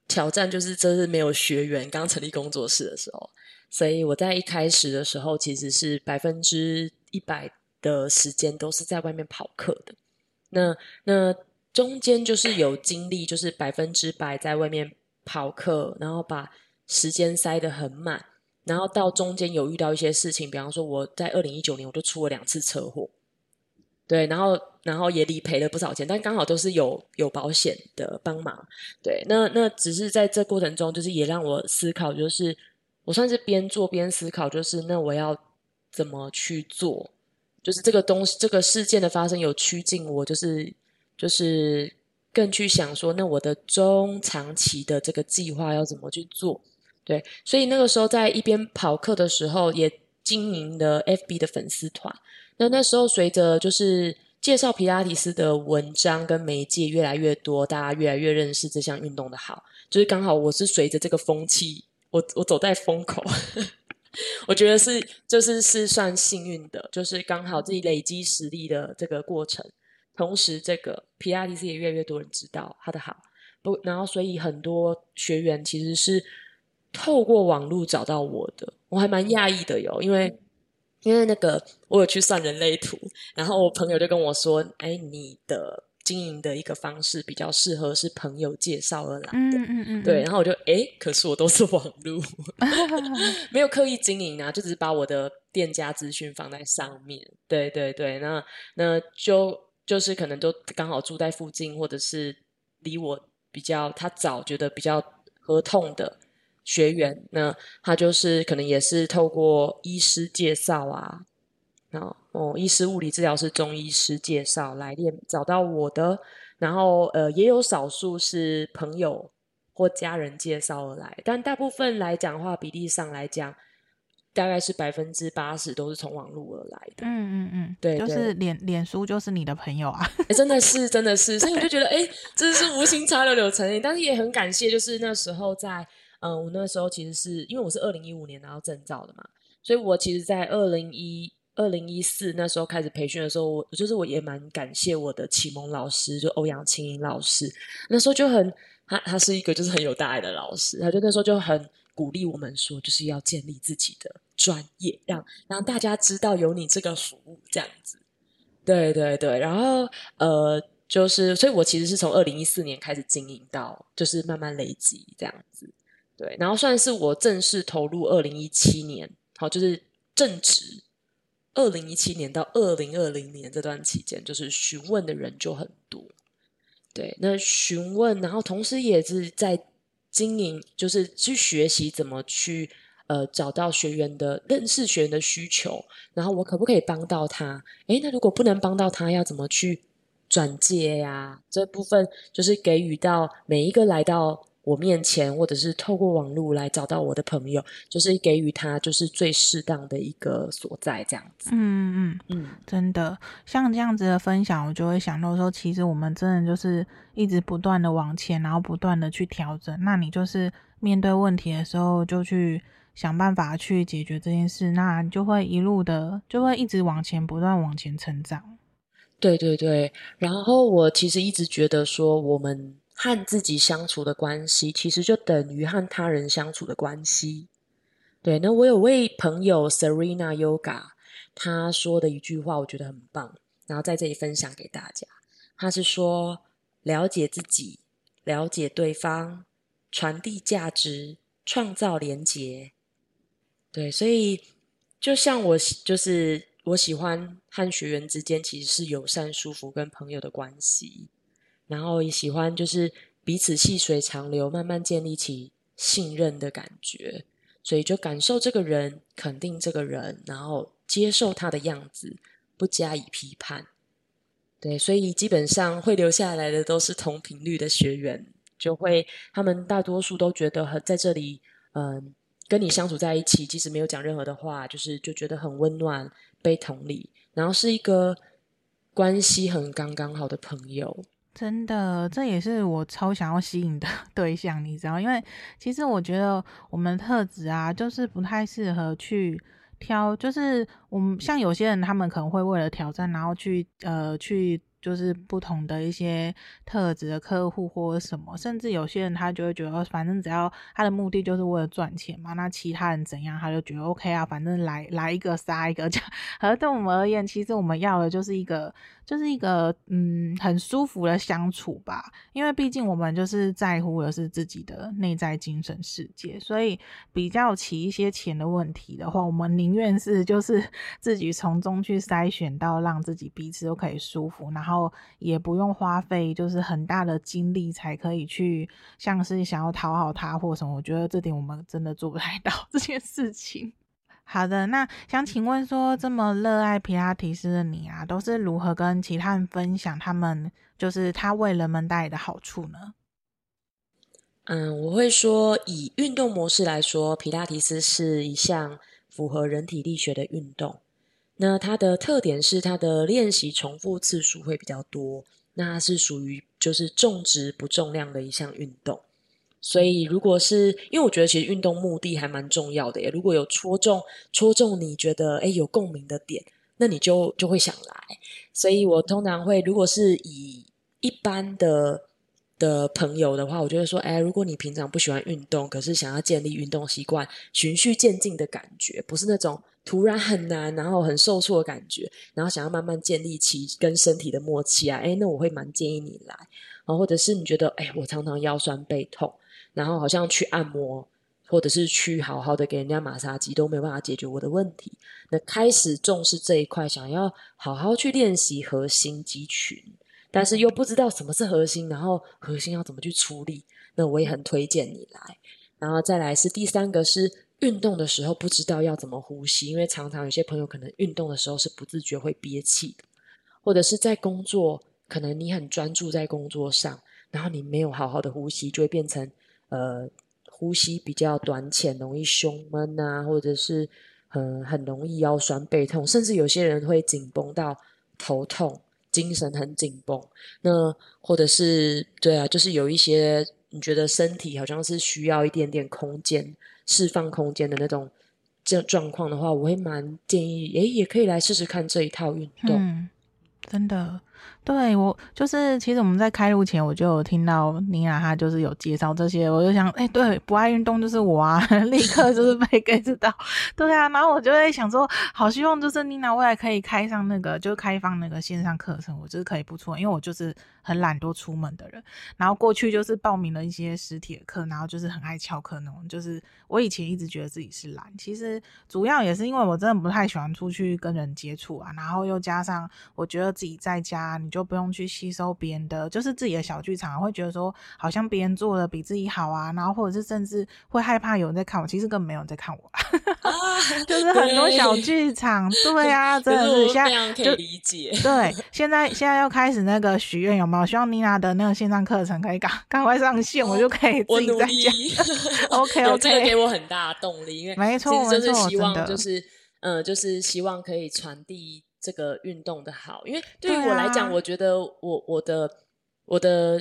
挑战就是真是没有学员，刚成立工作室的时候，所以我在一开始的时候其实是百分之一百的时间都是在外面跑课的。那那中间就是有经历，就是百分之百在外面跑课，然后把时间塞得很满，然后到中间有遇到一些事情，比方说我在二零一九年我就出了两次车祸。对，然后然后也理赔了不少钱，但刚好都是有有保险的帮忙。对，那那只是在这过程中，就是也让我思考，就是我算是边做边思考，就是那我要怎么去做？就是这个东西，这个事件的发生有趋近我，就是就是更去想说，那我的中长期的这个计划要怎么去做？对，所以那个时候在一边跑课的时候，也经营了 FB 的粉丝团。那那时候，随着就是介绍皮拉提斯的文章跟媒介越来越多，大家越来越认识这项运动的好，就是刚好我是随着这个风气，我我走在风口，我觉得是就是是算幸运的，就是刚好自己累积实力的这个过程，同时这个皮拉提斯也越来越多人知道它的好，不，然后所以很多学员其实是透过网络找到我的，我还蛮讶异的哟，因为。因为那个，我有去算人类图，然后我朋友就跟我说：“哎，你的经营的一个方式比较适合是朋友介绍而来的。嗯”嗯嗯嗯。对，然后我就哎，可是我都是网路，没有刻意经营啊，就只是把我的店家资讯放在上面。对对对，那那就就是可能都刚好住在附近，或者是离我比较他早觉得比较合痛的。学员，那他就是可能也是透过医师介绍啊，哦哦，医师、物理治疗师、中医师介绍来练，找到我的，然后呃，也有少数是朋友或家人介绍而来，但大部分来讲的话，比例上来讲，大概是百分之八十都是从网络而来的。嗯嗯嗯，对，就是脸脸书就是你的朋友啊，欸、真的是真的是，所以我就觉得哎，真的是无心插柳柳成荫，但是也很感谢，就是那时候在。嗯，我那时候其实是因为我是二零一五年拿到证照的嘛，所以我其实，在二零一二零一四那时候开始培训的时候，我就是我也蛮感谢我的启蒙老师，就欧阳青英老师。那时候就很，他他是一个就是很有大爱的老师，他就那时候就很鼓励我们说，就是要建立自己的专业，让让大家知道有你这个服务这样子。对对对，然后呃，就是所以我其实是从二零一四年开始经营到，就是慢慢累积这样子。对，然后算是我正式投入二零一七年，好，就是正值二零一七年到二零二零年这段期间，就是询问的人就很多。对，那询问，然后同时也是在经营，就是去学习怎么去呃找到学员的认识学员的需求，然后我可不可以帮到他？诶，那如果不能帮到他，要怎么去转介呀？这部分就是给予到每一个来到。我面前，或者是透过网络来找到我的朋友，就是给予他就是最适当的一个所在，这样子。嗯嗯嗯，真的像这样子的分享，我就会想到说，其实我们真的就是一直不断的往前，然后不断的去调整。那你就是面对问题的时候，就去想办法去解决这件事，那你就会一路的就会一直往前，不断往前成长。对对对，然后我其实一直觉得说我们。和自己相处的关系，其实就等于和他人相处的关系。对，那我有位朋友 Serena Yoga，他说的一句话，我觉得很棒，然后在这里分享给大家。他是说：了解自己，了解对方，传递价值，创造连结。对，所以就像我，就是我喜欢和学员之间其实是友善、舒服，跟朋友的关系。然后也喜欢就是彼此细水长流，慢慢建立起信任的感觉，所以就感受这个人，肯定这个人，然后接受他的样子，不加以批判。对，所以基本上会留下来的都是同频率的学员，就会他们大多数都觉得很在这里，嗯，跟你相处在一起，即使没有讲任何的话，就是就觉得很温暖，被同理，然后是一个关系很刚刚好的朋友。真的，这也是我超想要吸引的 对象，你知道？因为其实我觉得我们特质啊，就是不太适合去挑，就是我们像有些人，他们可能会为了挑战，然后去呃去就是不同的一些特质的客户或者什么，甚至有些人他就会觉得，反正只要他的目的就是为了赚钱嘛，那其他人怎样他就觉得 OK 啊，反正来来一个杀一个这样。而对我们而言，其实我们要的就是一个。就是一个嗯很舒服的相处吧，因为毕竟我们就是在乎的是自己的内在精神世界，所以比较起一些钱的问题的话，我们宁愿是就是 自己从中去筛选到让自己彼此都可以舒服，然后也不用花费就是很大的精力才可以去像是想要讨好他或什么，我觉得这点我们真的做不太到 这件事情。好的，那想请问说，这么热爱皮拉提斯的你啊，都是如何跟其他人分享他们就是他为人们带来的好处呢？嗯，我会说，以运动模式来说，皮拉提斯是一项符合人体力学的运动。那它的特点是它的练习重复次数会比较多，那它是属于就是重质不重量的一项运动。所以，如果是因为我觉得其实运动目的还蛮重要的耶。如果有戳中戳中你觉得诶有共鸣的点，那你就就会想来。所以我通常会，如果是以一般的的朋友的话，我就会说，诶如果你平常不喜欢运动，可是想要建立运动习惯，循序渐进的感觉，不是那种突然很难，然后很受挫的感觉，然后想要慢慢建立起跟身体的默契啊，哎那我会蛮建议你来。然后或者是你觉得，哎我常常腰酸背痛。然后好像去按摩，或者是去好好的给人家马杀鸡都没有办法解决我的问题。那开始重视这一块，想要好好去练习核心肌群，但是又不知道什么是核心，然后核心要怎么去处理，那我也很推荐你来。然后再来是第三个是运动的时候不知道要怎么呼吸，因为常常有些朋友可能运动的时候是不自觉会憋气，或者是在工作，可能你很专注在工作上，然后你没有好好的呼吸，就会变成。呃，呼吸比较短浅，容易胸闷啊，或者是很很容易腰酸背痛，甚至有些人会紧绷到头痛，精神很紧绷。那或者是对啊，就是有一些你觉得身体好像是需要一点点空间，释放空间的那种这状况的话，我会蛮建议，诶，也可以来试试看这一套运动。真的。对，我就是，其实我们在开录前我就有听到妮娜她就是有介绍这些，我就想，哎，对，不爱运动就是我啊，立刻就是被 get 到，对啊，然后我就在想说，好希望就是妮娜未来可以开上那个，就是开放那个线上课程，我就是可以不错，因为我就是很懒惰出门的人，然后过去就是报名了一些实体的课，然后就是很爱翘课那种，就是我以前一直觉得自己是懒，其实主要也是因为我真的不太喜欢出去跟人接触啊，然后又加上我觉得自己在家你就。都不用去吸收别人的，就是自己的小剧场，会觉得说好像别人做的比自己好啊，然后或者是甚至会害怕有人在看我，其实根本没有人在看我，啊、就是很多小剧场，对，对啊，真的是现在就理解，对，现在现在要开始那个许愿有没有？希望妮娜的那个线上课程可以赶赶快上线，哦，我就可以自己在家。OK OK，这个给我很大的动力，因为没错，就是希望就是嗯，就是希望可以传递。这个运动的好，因为对于我来讲，啊、我觉得我我的我的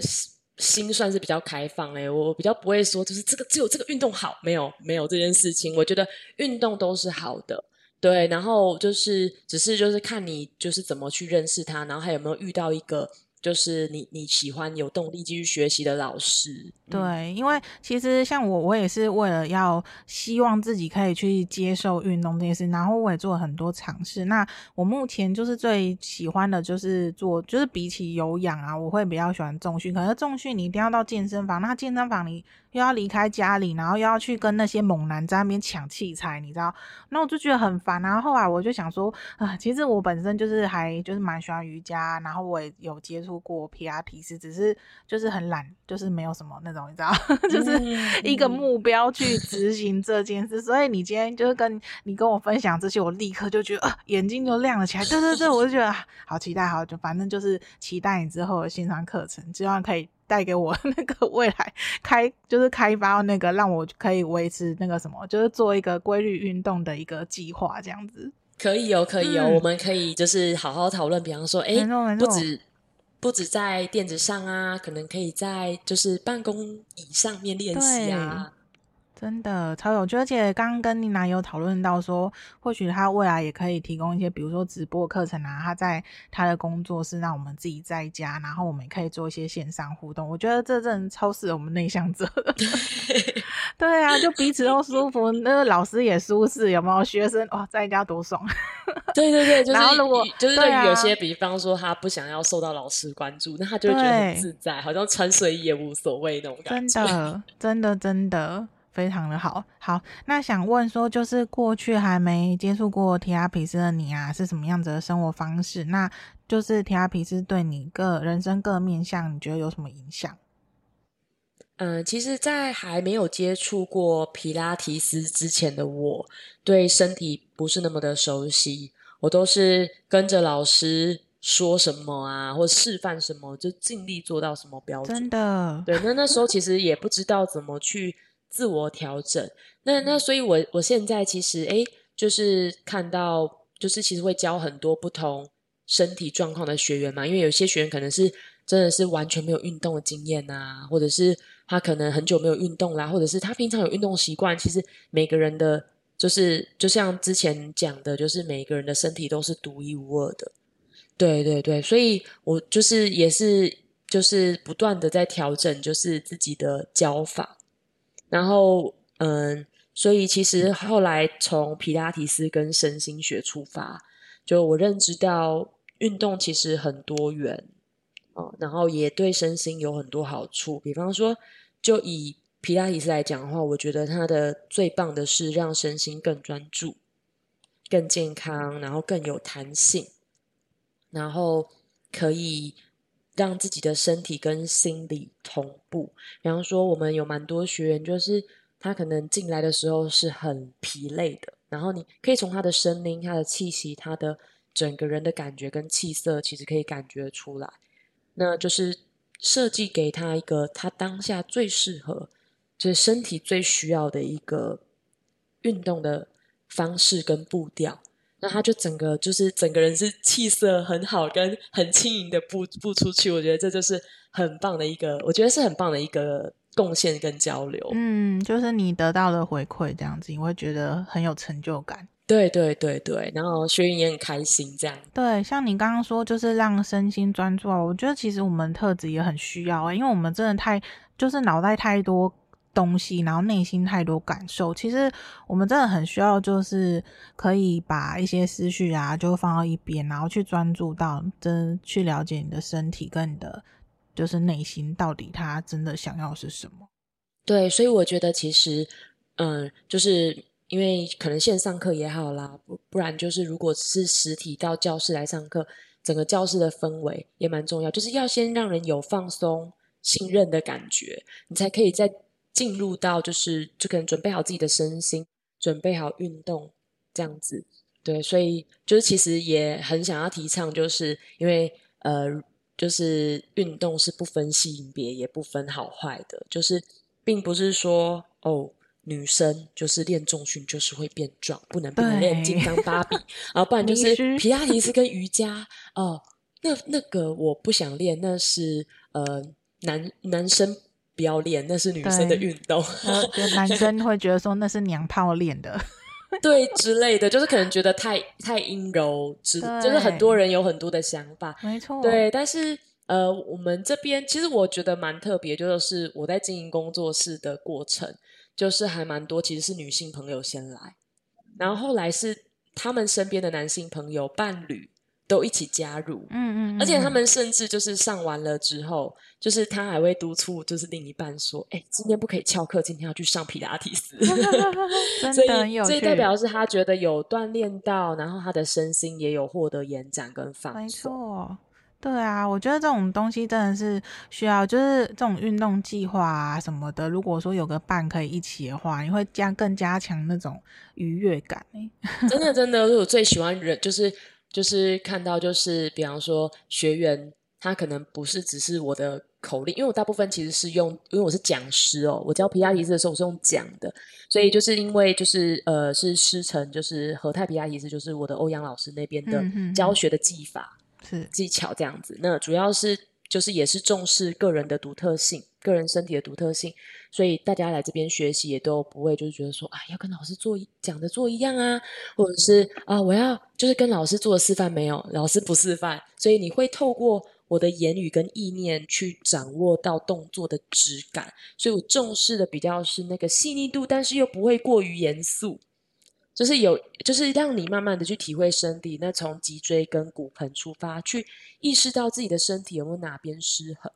心算是比较开放诶，我比较不会说就是这个只有这个运动好，没有没有这件事情，我觉得运动都是好的，对，然后就是只是就是看你就是怎么去认识它，然后还有没有遇到一个。就是你你喜欢有动力继续学习的老师，对，因为其实像我，我也是为了要希望自己可以去接受运动这件事，然后我也做了很多尝试。那我目前就是最喜欢的就是做，就是比起有氧啊，我会比较喜欢重训。可是重训你一定要到健身房，那健身房你又要离开家里，然后又要去跟那些猛男在那边抢器材，你知道？那我就觉得很烦。然后后来我就想说，啊，其实我本身就是还就是蛮喜欢瑜伽，然后我也有接触。过皮拉提斯，只是就是很懒，就是没有什么那种，你知道，就是一个目标去执行这件事。所以你今天就是跟你跟我分享这些，我立刻就觉得，呃，眼睛就亮了起来。对对对，我就觉得好期待，好，就反正就是期待你之后的线上课程，希望可以带给我那个未来开，就是开发那个让我可以维持那个什么，就是做一个规律运动的一个计划，这样子。可以哦，可以哦，嗯、我们可以就是好好讨论，比方说，哎，不止。不止在垫子上啊，可能可以在就是办公椅上面练习啊。真的超有趣，而且刚刚跟妮娜有讨论到说，或许他未来也可以提供一些，比如说直播课程啊，他在他的工作室，让我们自己在家，然后我们也可以做一些线上互动。我觉得这真的超适合我们内向者。对啊，就彼此都舒服，那个老师也舒适，有没有？学生哇，在家多爽。对对对，就是然后如果就是对于有些，比方说他不想要受到老师关注，那他就会觉得很自在，好像穿睡衣也无所谓那种感觉。真的，真的，真的。非常的好，好，那想问说，就是过去还没接触过提拉皮斯的你啊，是什么样子的生活方式？那就是提拉皮斯对你个人生各面向，你觉得有什么影响？嗯，其实，在还没有接触过皮拉提斯之前的我，对身体不是那么的熟悉，我都是跟着老师说什么啊，或示范什么，就尽力做到什么标准。真的，对，那那时候其实也不知道怎么去。自我调整，那那所以我，我我现在其实诶，就是看到，就是其实会教很多不同身体状况的学员嘛，因为有些学员可能是真的是完全没有运动的经验啊，或者是他可能很久没有运动啦，或者是他平常有运动习惯。其实每个人的，就是就像之前讲的，就是每个人的身体都是独一无二的。对对对，所以我就是也是就是不断的在调整，就是自己的教法。然后，嗯，所以其实后来从皮拉提斯跟身心学出发，就我认知到运动其实很多元，哦，然后也对身心有很多好处。比方说，就以皮拉提斯来讲的话，我觉得它的最棒的是让身心更专注、更健康，然后更有弹性，然后可以。让自己的身体跟心理同步。比方说，我们有蛮多学员，就是他可能进来的时候是很疲累的，然后你可以从他的声音、他的气息、他的整个人的感觉跟气色，其实可以感觉出来。那就是设计给他一个他当下最适合，就是身体最需要的一个运动的方式跟步调。那他就整个就是整个人是气色很好，跟很轻盈的步步出去，我觉得这就是很棒的一个，我觉得是很棒的一个贡献跟交流。嗯，就是你得到的回馈这样子，你会觉得很有成就感。对对对对，然后学员也很开心这样。对，像你刚刚说，就是让身心专注啊，我觉得其实我们特质也很需要欸，因为我们真的太就是脑袋太多。东西，然后内心太多感受，其实我们真的很需要，就是可以把一些思绪啊，就放到一边，然后去专注到真去了解你的身体跟你的就是内心到底他真的想要是什么。对，所以我觉得其实，嗯，就是因为可能线上课也好啦，不不然就是如果是实体到教室来上课，整个教室的氛围也蛮重要，就是要先让人有放松、信任的感觉，你才可以在。进入到就是就可能准备好自己的身心，准备好运动这样子，对，所以就是其实也很想要提倡，就是因为呃，就是运动是不分性别也不分好坏的，就是并不是说哦，女生就是练重训就是会变壮，不能不能练金刚芭比，然后不然就是皮亚提斯跟瑜伽哦，那那个我不想练，那是呃男男生。不要练，那是女生的运动。男生会觉得说那是娘炮练的，对之类的，就是可能觉得太太阴柔，之就是很多人有很多的想法，没错。对，但是呃，我们这边其实我觉得蛮特别，就是我在经营工作室的过程，就是还蛮多其实是女性朋友先来，然后后来是他们身边的男性朋友伴侣。都一起加入，嗯，嗯嗯，而且他们甚至就是上完了之后，就是他还会督促，就是另一半说：“哎、欸，今天不可以翘课，今天要去上皮拉提斯。”所以，所以代表是他觉得有锻炼到，然后他的身心也有获得延展跟放松。没错，对啊，我觉得这种东西真的是需要，就是这种运动计划啊什么的，如果说有个伴可以一起的话，你会加更加强那种愉悦感。真的，真的，我最喜欢人就是。就是看到，就是比方说学员，他可能不是只是我的口令，因为我大部分其实是用，因为我是讲师哦，我教皮亚提斯的时候我是用讲的，所以就是因为就是呃是师承，就是和泰皮亚提斯，就是我的欧阳老师那边的教学的技法、技巧这样子。那主要是就是也是重视个人的独特性，个人身体的独特性，所以大家来这边学习也都不会就是觉得说啊，要跟老师做讲的做一样啊，或者是啊，我要就是跟老师做示范没有，老师不示范，所以你会透过我的言语跟意念去掌握到动作的质感，所以我重视的比较是那个细腻度，但是又不会过于严肃。就是有，就是让你慢慢的去体会身体，那从脊椎跟骨盆出发，去意识到自己的身体有没有哪边失衡。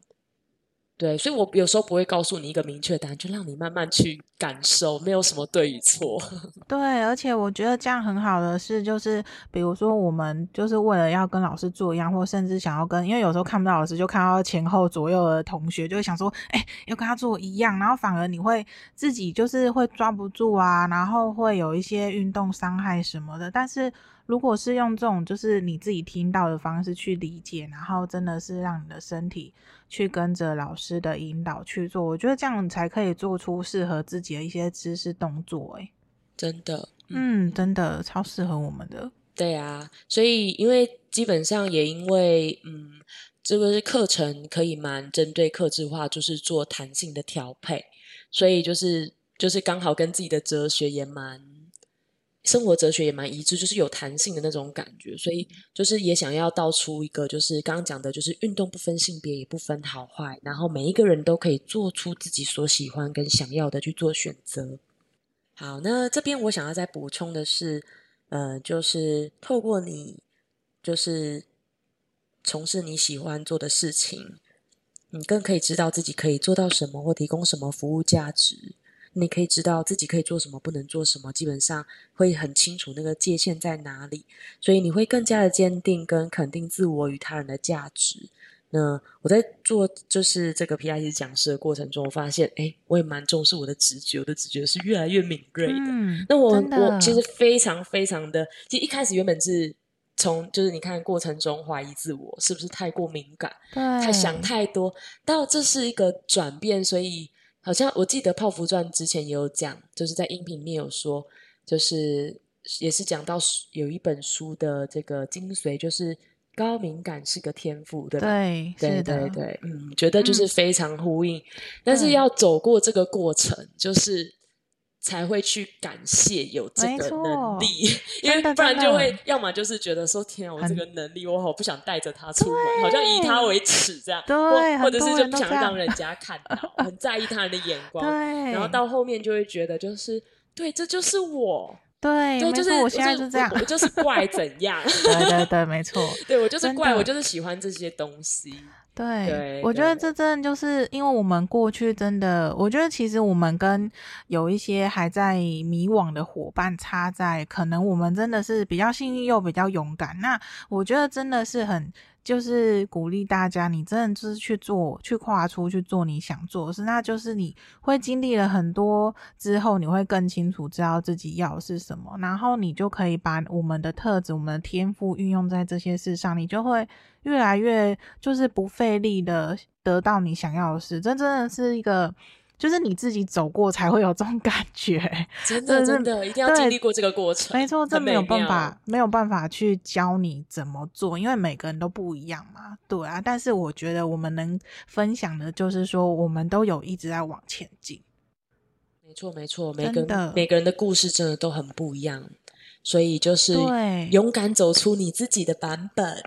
对，所以我有时候不会告诉你一个明确答案，就让你慢慢去感受，没有什么对与错。对，而且我觉得这样很好的是，就是比如说我们就是为了要跟老师做一样，或甚至想要跟，因为有时候看不到老师，就看到前后左右的同学，就会想说，哎，要跟他做一样，然后反而你会自己就是会抓不住啊，然后会有一些运动伤害什么的，但是。如果是用这种就是你自己听到的方式去理解，然后真的是让你的身体去跟着老师的引导去做，我觉得这样才可以做出适合自己的一些姿势动作。诶，真的，嗯，嗯，真的超适合我们的。对啊，所以因为基本上也因为嗯，这个是课程可以蛮针对克制化，就是做弹性的调配，所以就是就是刚好跟自己的哲学也蛮。生活哲学也蛮一致，就是有弹性的那种感觉，所以就是也想要道出一个，就是刚刚讲的，就是运动不分性别，也不分好坏，然后每一个人都可以做出自己所喜欢跟想要的去做选择。好，那这边我想要再补充的是，呃，就是透过你，就是从事你喜欢做的事情，你更可以知道自己可以做到什么或提供什么服务价值。你可以知道自己可以做什么，不能做什么，基本上会很清楚那个界限在哪里，所以你会更加的坚定跟肯定自我与他人的价值。那我在做就是这个 Pilates 讲师的过程中，我发现，哎，我也蛮重视我的直觉，我的直觉是越来越敏锐的。嗯，那我我其实非常非常的，其实一开始原本是从就是你看过程中怀疑自我是不是太过敏感，对，太想太多，到这是一个转变，所以。好像我记得《泡芙传》之前也有讲，就是在音频里面有说，就是也是讲到有一本书的这个精髓，就是高敏感是个天赋，对吧？对，对对对，嗯，觉得就是非常呼应。嗯、但是要走过这个过程，就是。才会去感谢有这个能力，因为不然就会，要么就是觉得说天啊，我这个能力，我好不想带着他出门，好像以他为耻这样，对，或者是就不想让人家看到，很在意他人的眼光，对，然后到后面就会觉得就是，对，这就是我，对，对，就是我现在就这样，我就是怪怎样，对对对，没错，对我就是怪，我就是喜欢这些东西。对，对，我觉得这真的就是因为我们过去真的，我觉得其实我们跟有一些还在迷惘的伙伴差在，可能我们真的是比较幸运又比较勇敢。那我觉得真的是很。就是鼓励大家，你真的就是去做，去跨出去做你想做的事。那就是你会经历了很多之后，你会更清楚知道自己要的是什么，然后你就可以把我们的特质、我们的天赋运用在这些事上，你就会越来越就是不费力的得到你想要的事。这真的是一个。就是你自己走过才会有这种感觉，真的真的一定要经历过这个过程。没错，这没有办法，没有办法去教你怎么做，因为每个人都不一样嘛。对啊，但是我觉得我们能分享的就是说，我们都有一直在往前进。没错，没错，每个人每个人的故事真的都很不一样，所以就是勇敢走出你自己的版本。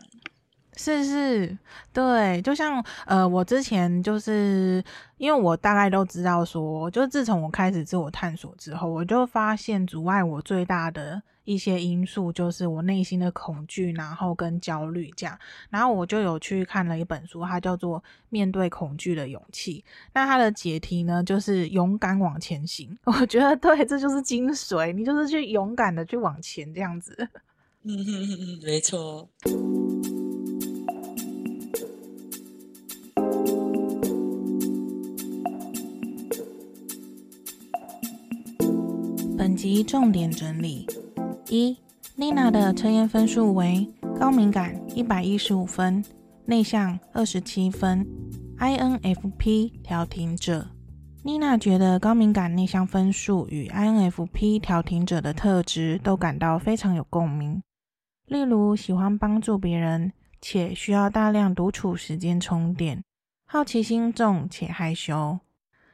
是是，对，就像呃，我之前就是因为我大概都知道说，就自从我开始自我探索之后，我就发现阻碍我最大的一些因素就是我内心的恐惧，然后跟焦虑这样，然后我就有去看了一本书，它叫做《面对恐惧的勇气》，那它的解题呢就是勇敢往前行。我觉得对，这就是精髓，你就是去勇敢的去往前这样子。嗯哼哼哼，没错。本集重点整理：一、妮娜的测验分数为高敏感一百一十五分，内向二十七分，INFP 调停者。妮娜觉得高敏感内向分数与 INFP 调停者的特质都感到非常有共鸣，例如喜欢帮助别人、且需要大量独处时间充电，好奇心重且害羞，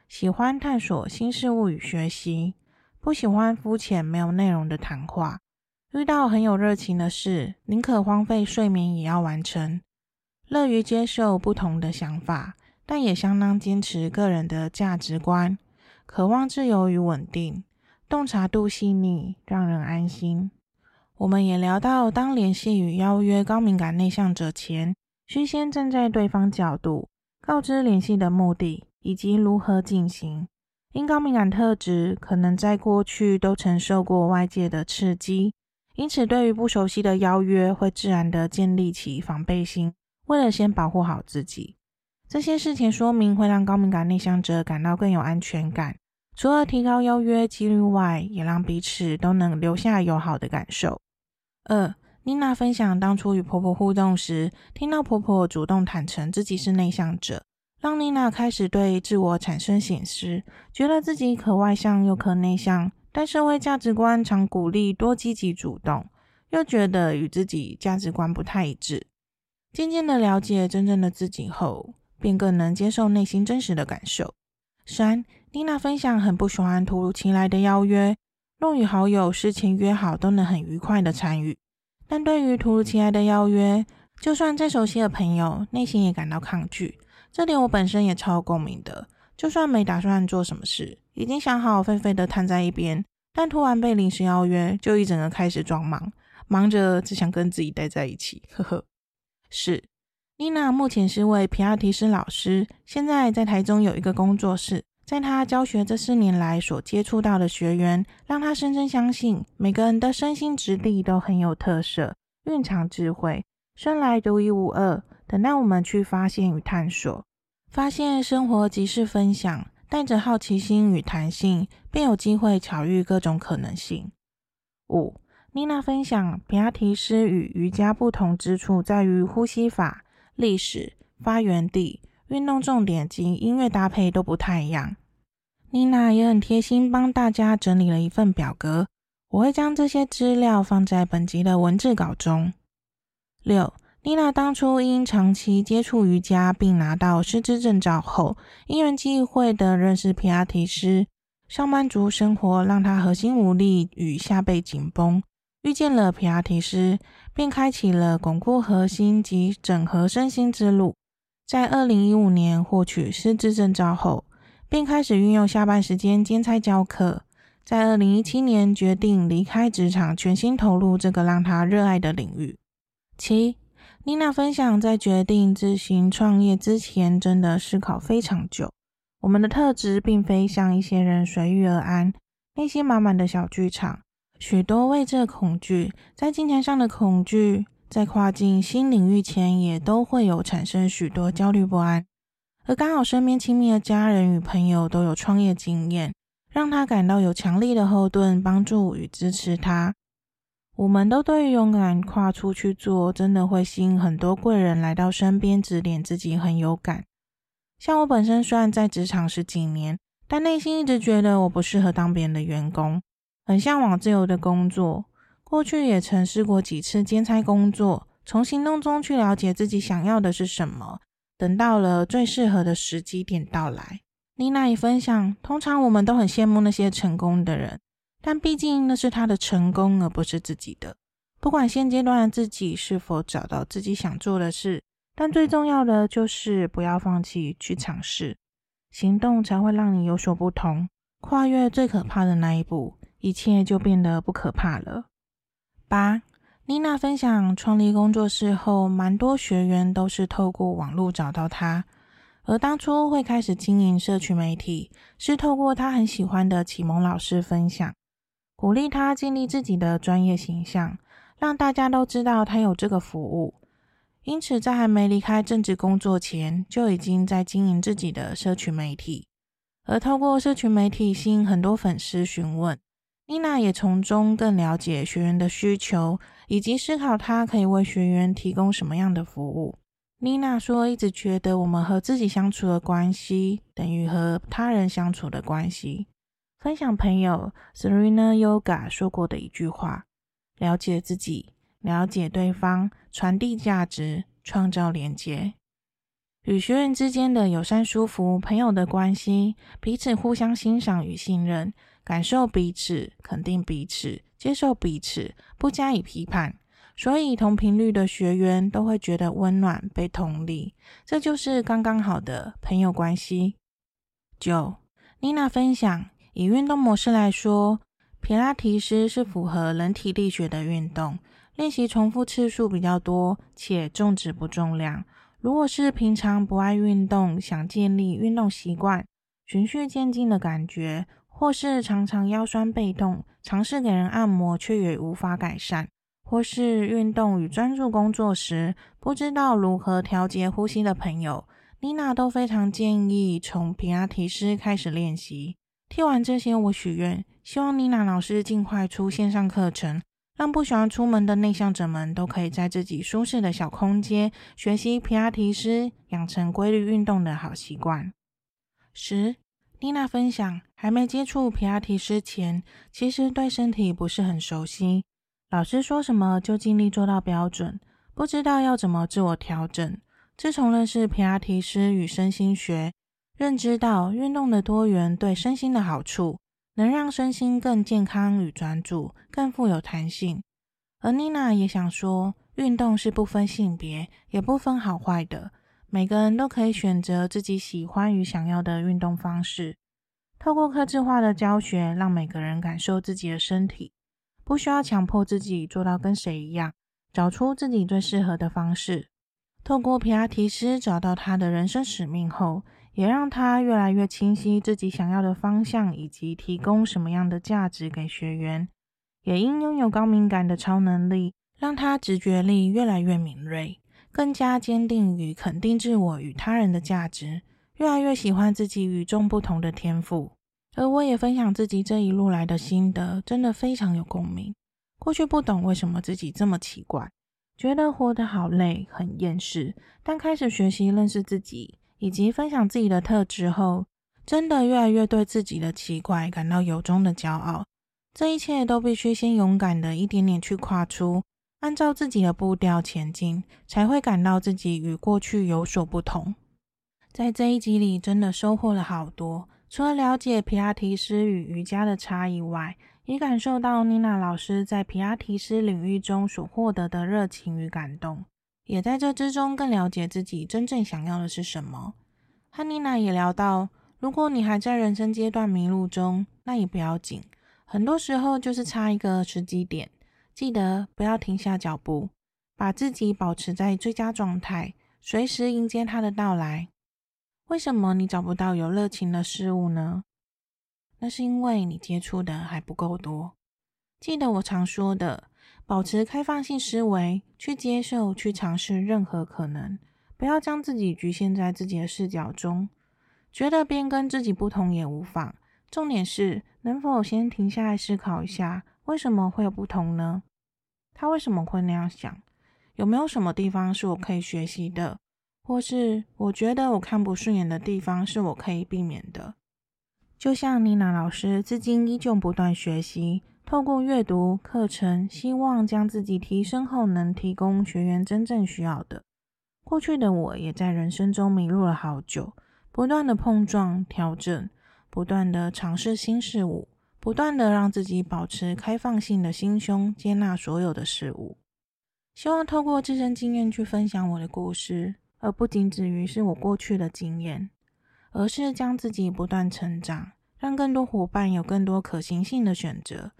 喜欢探索新事物与学习，不喜欢肤浅没有内容的谈话。遇到很有热情的事，宁可荒废睡眠也要完成。乐于接受不同的想法，但也相当坚持个人的价值观。渴望自由与稳定，洞察度细腻，让人安心。我们也聊到，当联系与邀约高敏感内向者前，需先站在对方角度，告知联系的目的以及如何进行。因高敏感特质，可能在过去都曾受过外界的刺激，因此对于不熟悉的邀约，会自然地建立起防备心，为了先保护好自己。这些事前说明会让高敏感内向者感到更有安全感，除了提高邀约几率外，也让彼此都能留下友好的感受。二，妮娜分享当初与婆婆互动时，听到婆婆主动坦诚自己是内向者，让妮娜开始对自我产生省思，觉得自己可外向又可内向，但社会价值观常鼓励多积极主动，又觉得与自己价值观不太一致。渐渐的了解真正的自己后，便更能接受内心真实的感受。三，妮娜分享很不喜欢突如其来的邀约。若与好友事前约好，都能很愉快的参与，但对于突如其来的邀约，就算再熟悉的朋友，内心也感到抗拒。这点我本身也超共鸣的。就算没打算做什么事，已经想好废废的瘫在一边，但突然被临时邀约，就一整个开始装忙，忙着只想跟自己待在一起。呵呵。是，妮娜目前是位皮亚提斯老师，现在在台中有一个工作室。在他教学这四年来所接触到的学员，让他深深相信，每个人的身心质地都很有特色，蕴藏智慧，生来独一无二，等待我们去发现与探索。发现生活即是分享，带着好奇心与弹性，便有机会巧遇各种可能性。五，妮娜分享，皮拉提斯与瑜伽不同之处在于呼吸法、历史、发源地、运动重点及音乐搭配都不太一样。妮娜也很贴心，帮大家整理了一份表格，我会将这些资料放在本集的文字稿中。六，妮娜当初因长期接触瑜伽并拿到师资证照后，因缘际会的认识皮拉提斯，上班族生活让她核心无力与下背紧绷，遇见了皮拉提斯，便开启了巩固核心及整合身心之路。在二零一五年获取师资证照后，便开始运用下班时间兼差教课，在二零一七年决定离开职场，全心投入这个让他热爱的领域。七，妮娜分享，在决定自行创业之前，真的思考非常久。我们的特质并非像一些人随遇而安，内心满满的小剧场，许多未知的恐惧，在金钱上的恐惧，在跨进新领域前，也都会有产生许多焦虑不安。而刚好身边亲密的家人与朋友都有创业经验，让他感到有强力的后盾，帮助与支持他。我们都对勇敢跨出去做，真的会吸引很多贵人来到身边指点自己，很有感。像我本身虽然在职场十几年，但内心一直觉得我不适合当别人的员工，很向往自由的工作。过去也曾试过几次兼差工作，从行动中去了解自己想要的是什么。等到了最适合的时机点到来，妮娜也分享，通常我们都很羡慕那些成功的人，但毕竟那是他的成功，而不是自己的。不管现阶段的自己是否找到自己想做的事，但最重要的就是不要放弃去尝试，行动才会让你有所不同。跨越最可怕的那一步，一切就变得不可怕了。八。妮娜分享，创立工作室后，蛮多学员都是透过网络找到她。而当初会开始经营社群媒体，是透过她很喜欢的启蒙老师分享，鼓励她建立自己的专业形象，让大家都知道她有这个服务。因此，在还没离开正职工作前，就已经在经营自己的社群媒体，而透过社群媒体吸引很多粉丝询问。妮娜也从中更了解学员的需求，以及思考她可以为学员提供什么样的服务。妮娜说：“一直觉得我们和自己相处的关系，等于和他人相处的关系。”分享朋友 Serena Yoga 说过的一句话：“了解自己，了解对方，传递价值，创造连接。与学员之间的友善、舒服、朋友的关系，彼此互相欣赏与信任，感受彼此，肯定彼此，接受彼此，不加以批判。所以，同频率的学员都会觉得温暖、被同理，这就是刚刚好的朋友关系。九，妮娜分享，以运动模式来说，皮拉提斯是符合人体力学的运动，练习重复次数比较多，且重质不重量。如果是平常不爱运动，想建立运动习惯，循序渐进的感觉，或是常常腰酸背痛，尝试给人按摩却也无法改善。或是运动与专注工作时不知道如何调节呼吸的朋友，妮娜都非常建议从皮拉提斯开始练习。听完这些，我许愿，希望妮娜老师尽快出线上课程，让不喜欢出门的内向者们都可以在自己舒适的小空间学习皮拉提斯，养成规律运动的好习惯。十，妮娜分享，还没接触皮拉提斯前，其实对身体不是很熟悉。老师说什么就尽力做到标准，不知道要怎么自我调整。自从认识皮拉提斯与身心学，认知到运动的多元对身心的好处，能让身心更健康与专注，更富有弹性。而妮娜也想说，运动是不分性别，也不分好坏的，每个人都可以选择自己喜欢与想要的运动方式。透过客制化的教学，让每个人感受自己的身体。不需要强迫自己做到跟谁一样，找出自己最适合的方式。透过皮亚提斯找到他的人生使命后，也让他越来越清晰自己想要的方向以及提供什么样的价值给学员。也因拥有高敏感的超能力，让他直觉力越来越敏锐，更加坚定与肯定自我与他人的价值，越来越喜欢自己与众不同的天赋。而我也分享自己这一路来的心得，真的非常有共鸣。过去不懂为什么自己这么奇怪，觉得活得好累，很厌世。但开始学习认识自己，以及分享自己的特质后，真的越来越对自己的奇怪感到由衷的骄傲。这一切都必须先勇敢的一点点去跨出，按照自己的步调前进，才会感到自己与过去有所不同。在这一集里，真的收获了好多。除了了解皮拉提斯与瑜伽的差异外，也感受到妮娜老师在皮拉提斯领域中所获得的热情与感动，也在这之中更了解自己真正想要的是什么。汉妮娜也聊到，如果你还在人生阶段迷路中，那也不要紧，很多时候就是差一个时机点，记得不要停下脚步，把自己保持在最佳状态，随时迎接它的到来。为什么你找不到有热情的事物呢？那是因为你接触的还不够多。记得我常说的，保持开放性思维，去接受、去尝试任何可能，不要将自己局限在自己的视角中。觉得别人跟自己不同也无妨，重点是能否先停下来思考一下，为什么会有不同呢？他为什么会那样想？有没有什么地方是我可以学习的？或是我觉得我看不顺眼的地方是我可以避免的，就像妮娜老师至今依旧不断学习，透过阅读课程，希望将自己提升后能提供学员真正需要的。过去的我也在人生中迷路了好久，不断的碰撞、调整，不断的尝试新事物，不断的让自己保持开放性的心胸，接纳所有的事物。希望透过自身经验去分享我的故事。而不仅止于是我过去的经验，而是将自己不断成长，让更多伙伴有更多可行性的选择，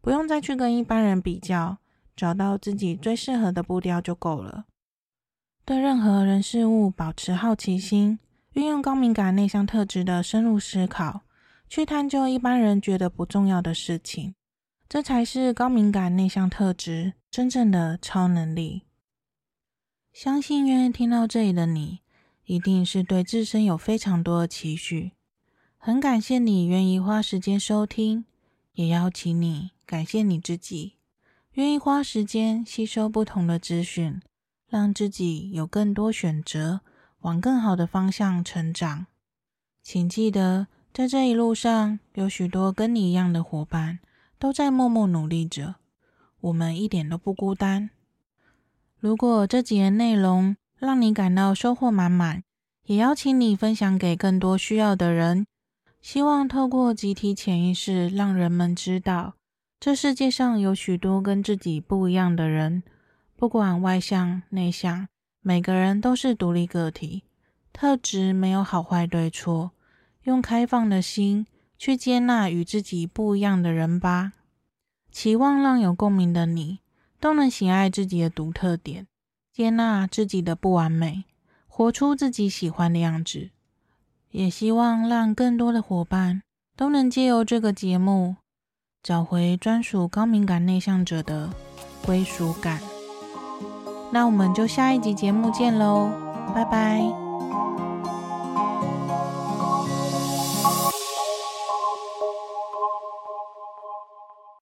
不用再去跟一般人比较，找到自己最适合的步调就够了。对任何人事物保持好奇心，运用高敏感内向特质的深入思考，去探究一般人觉得不重要的事情，这才是高敏感内向特质真正的超能力。相信愿意听到这里的你，一定是对自身有非常多的期许。很感谢你愿意花时间收听，也邀请你感谢你自己，愿意花时间吸收不同的资讯，让自己有更多选择，往更好的方向成长。请记得，在这一路上，有许多跟你一样的伙伴，都在默默努力着，我们一点都不孤单。如果这几页内容让你感到收获满满，也邀请你分享给更多需要的人。希望透过集体潜意识，让人们知道，这世界上有许多跟自己不一样的人，不管外向内向，每个人都是独立个体，特质没有好坏对错，用开放的心去接纳与自己不一样的人吧。期望让有共鸣的你，都能喜爱自己的独特点，接纳自己的不完美，活出自己喜欢的样子。也希望让更多的伙伴都能借由这个节目，找回专属高敏感内向者的归属感。那我们就下一集节目见喽，拜拜。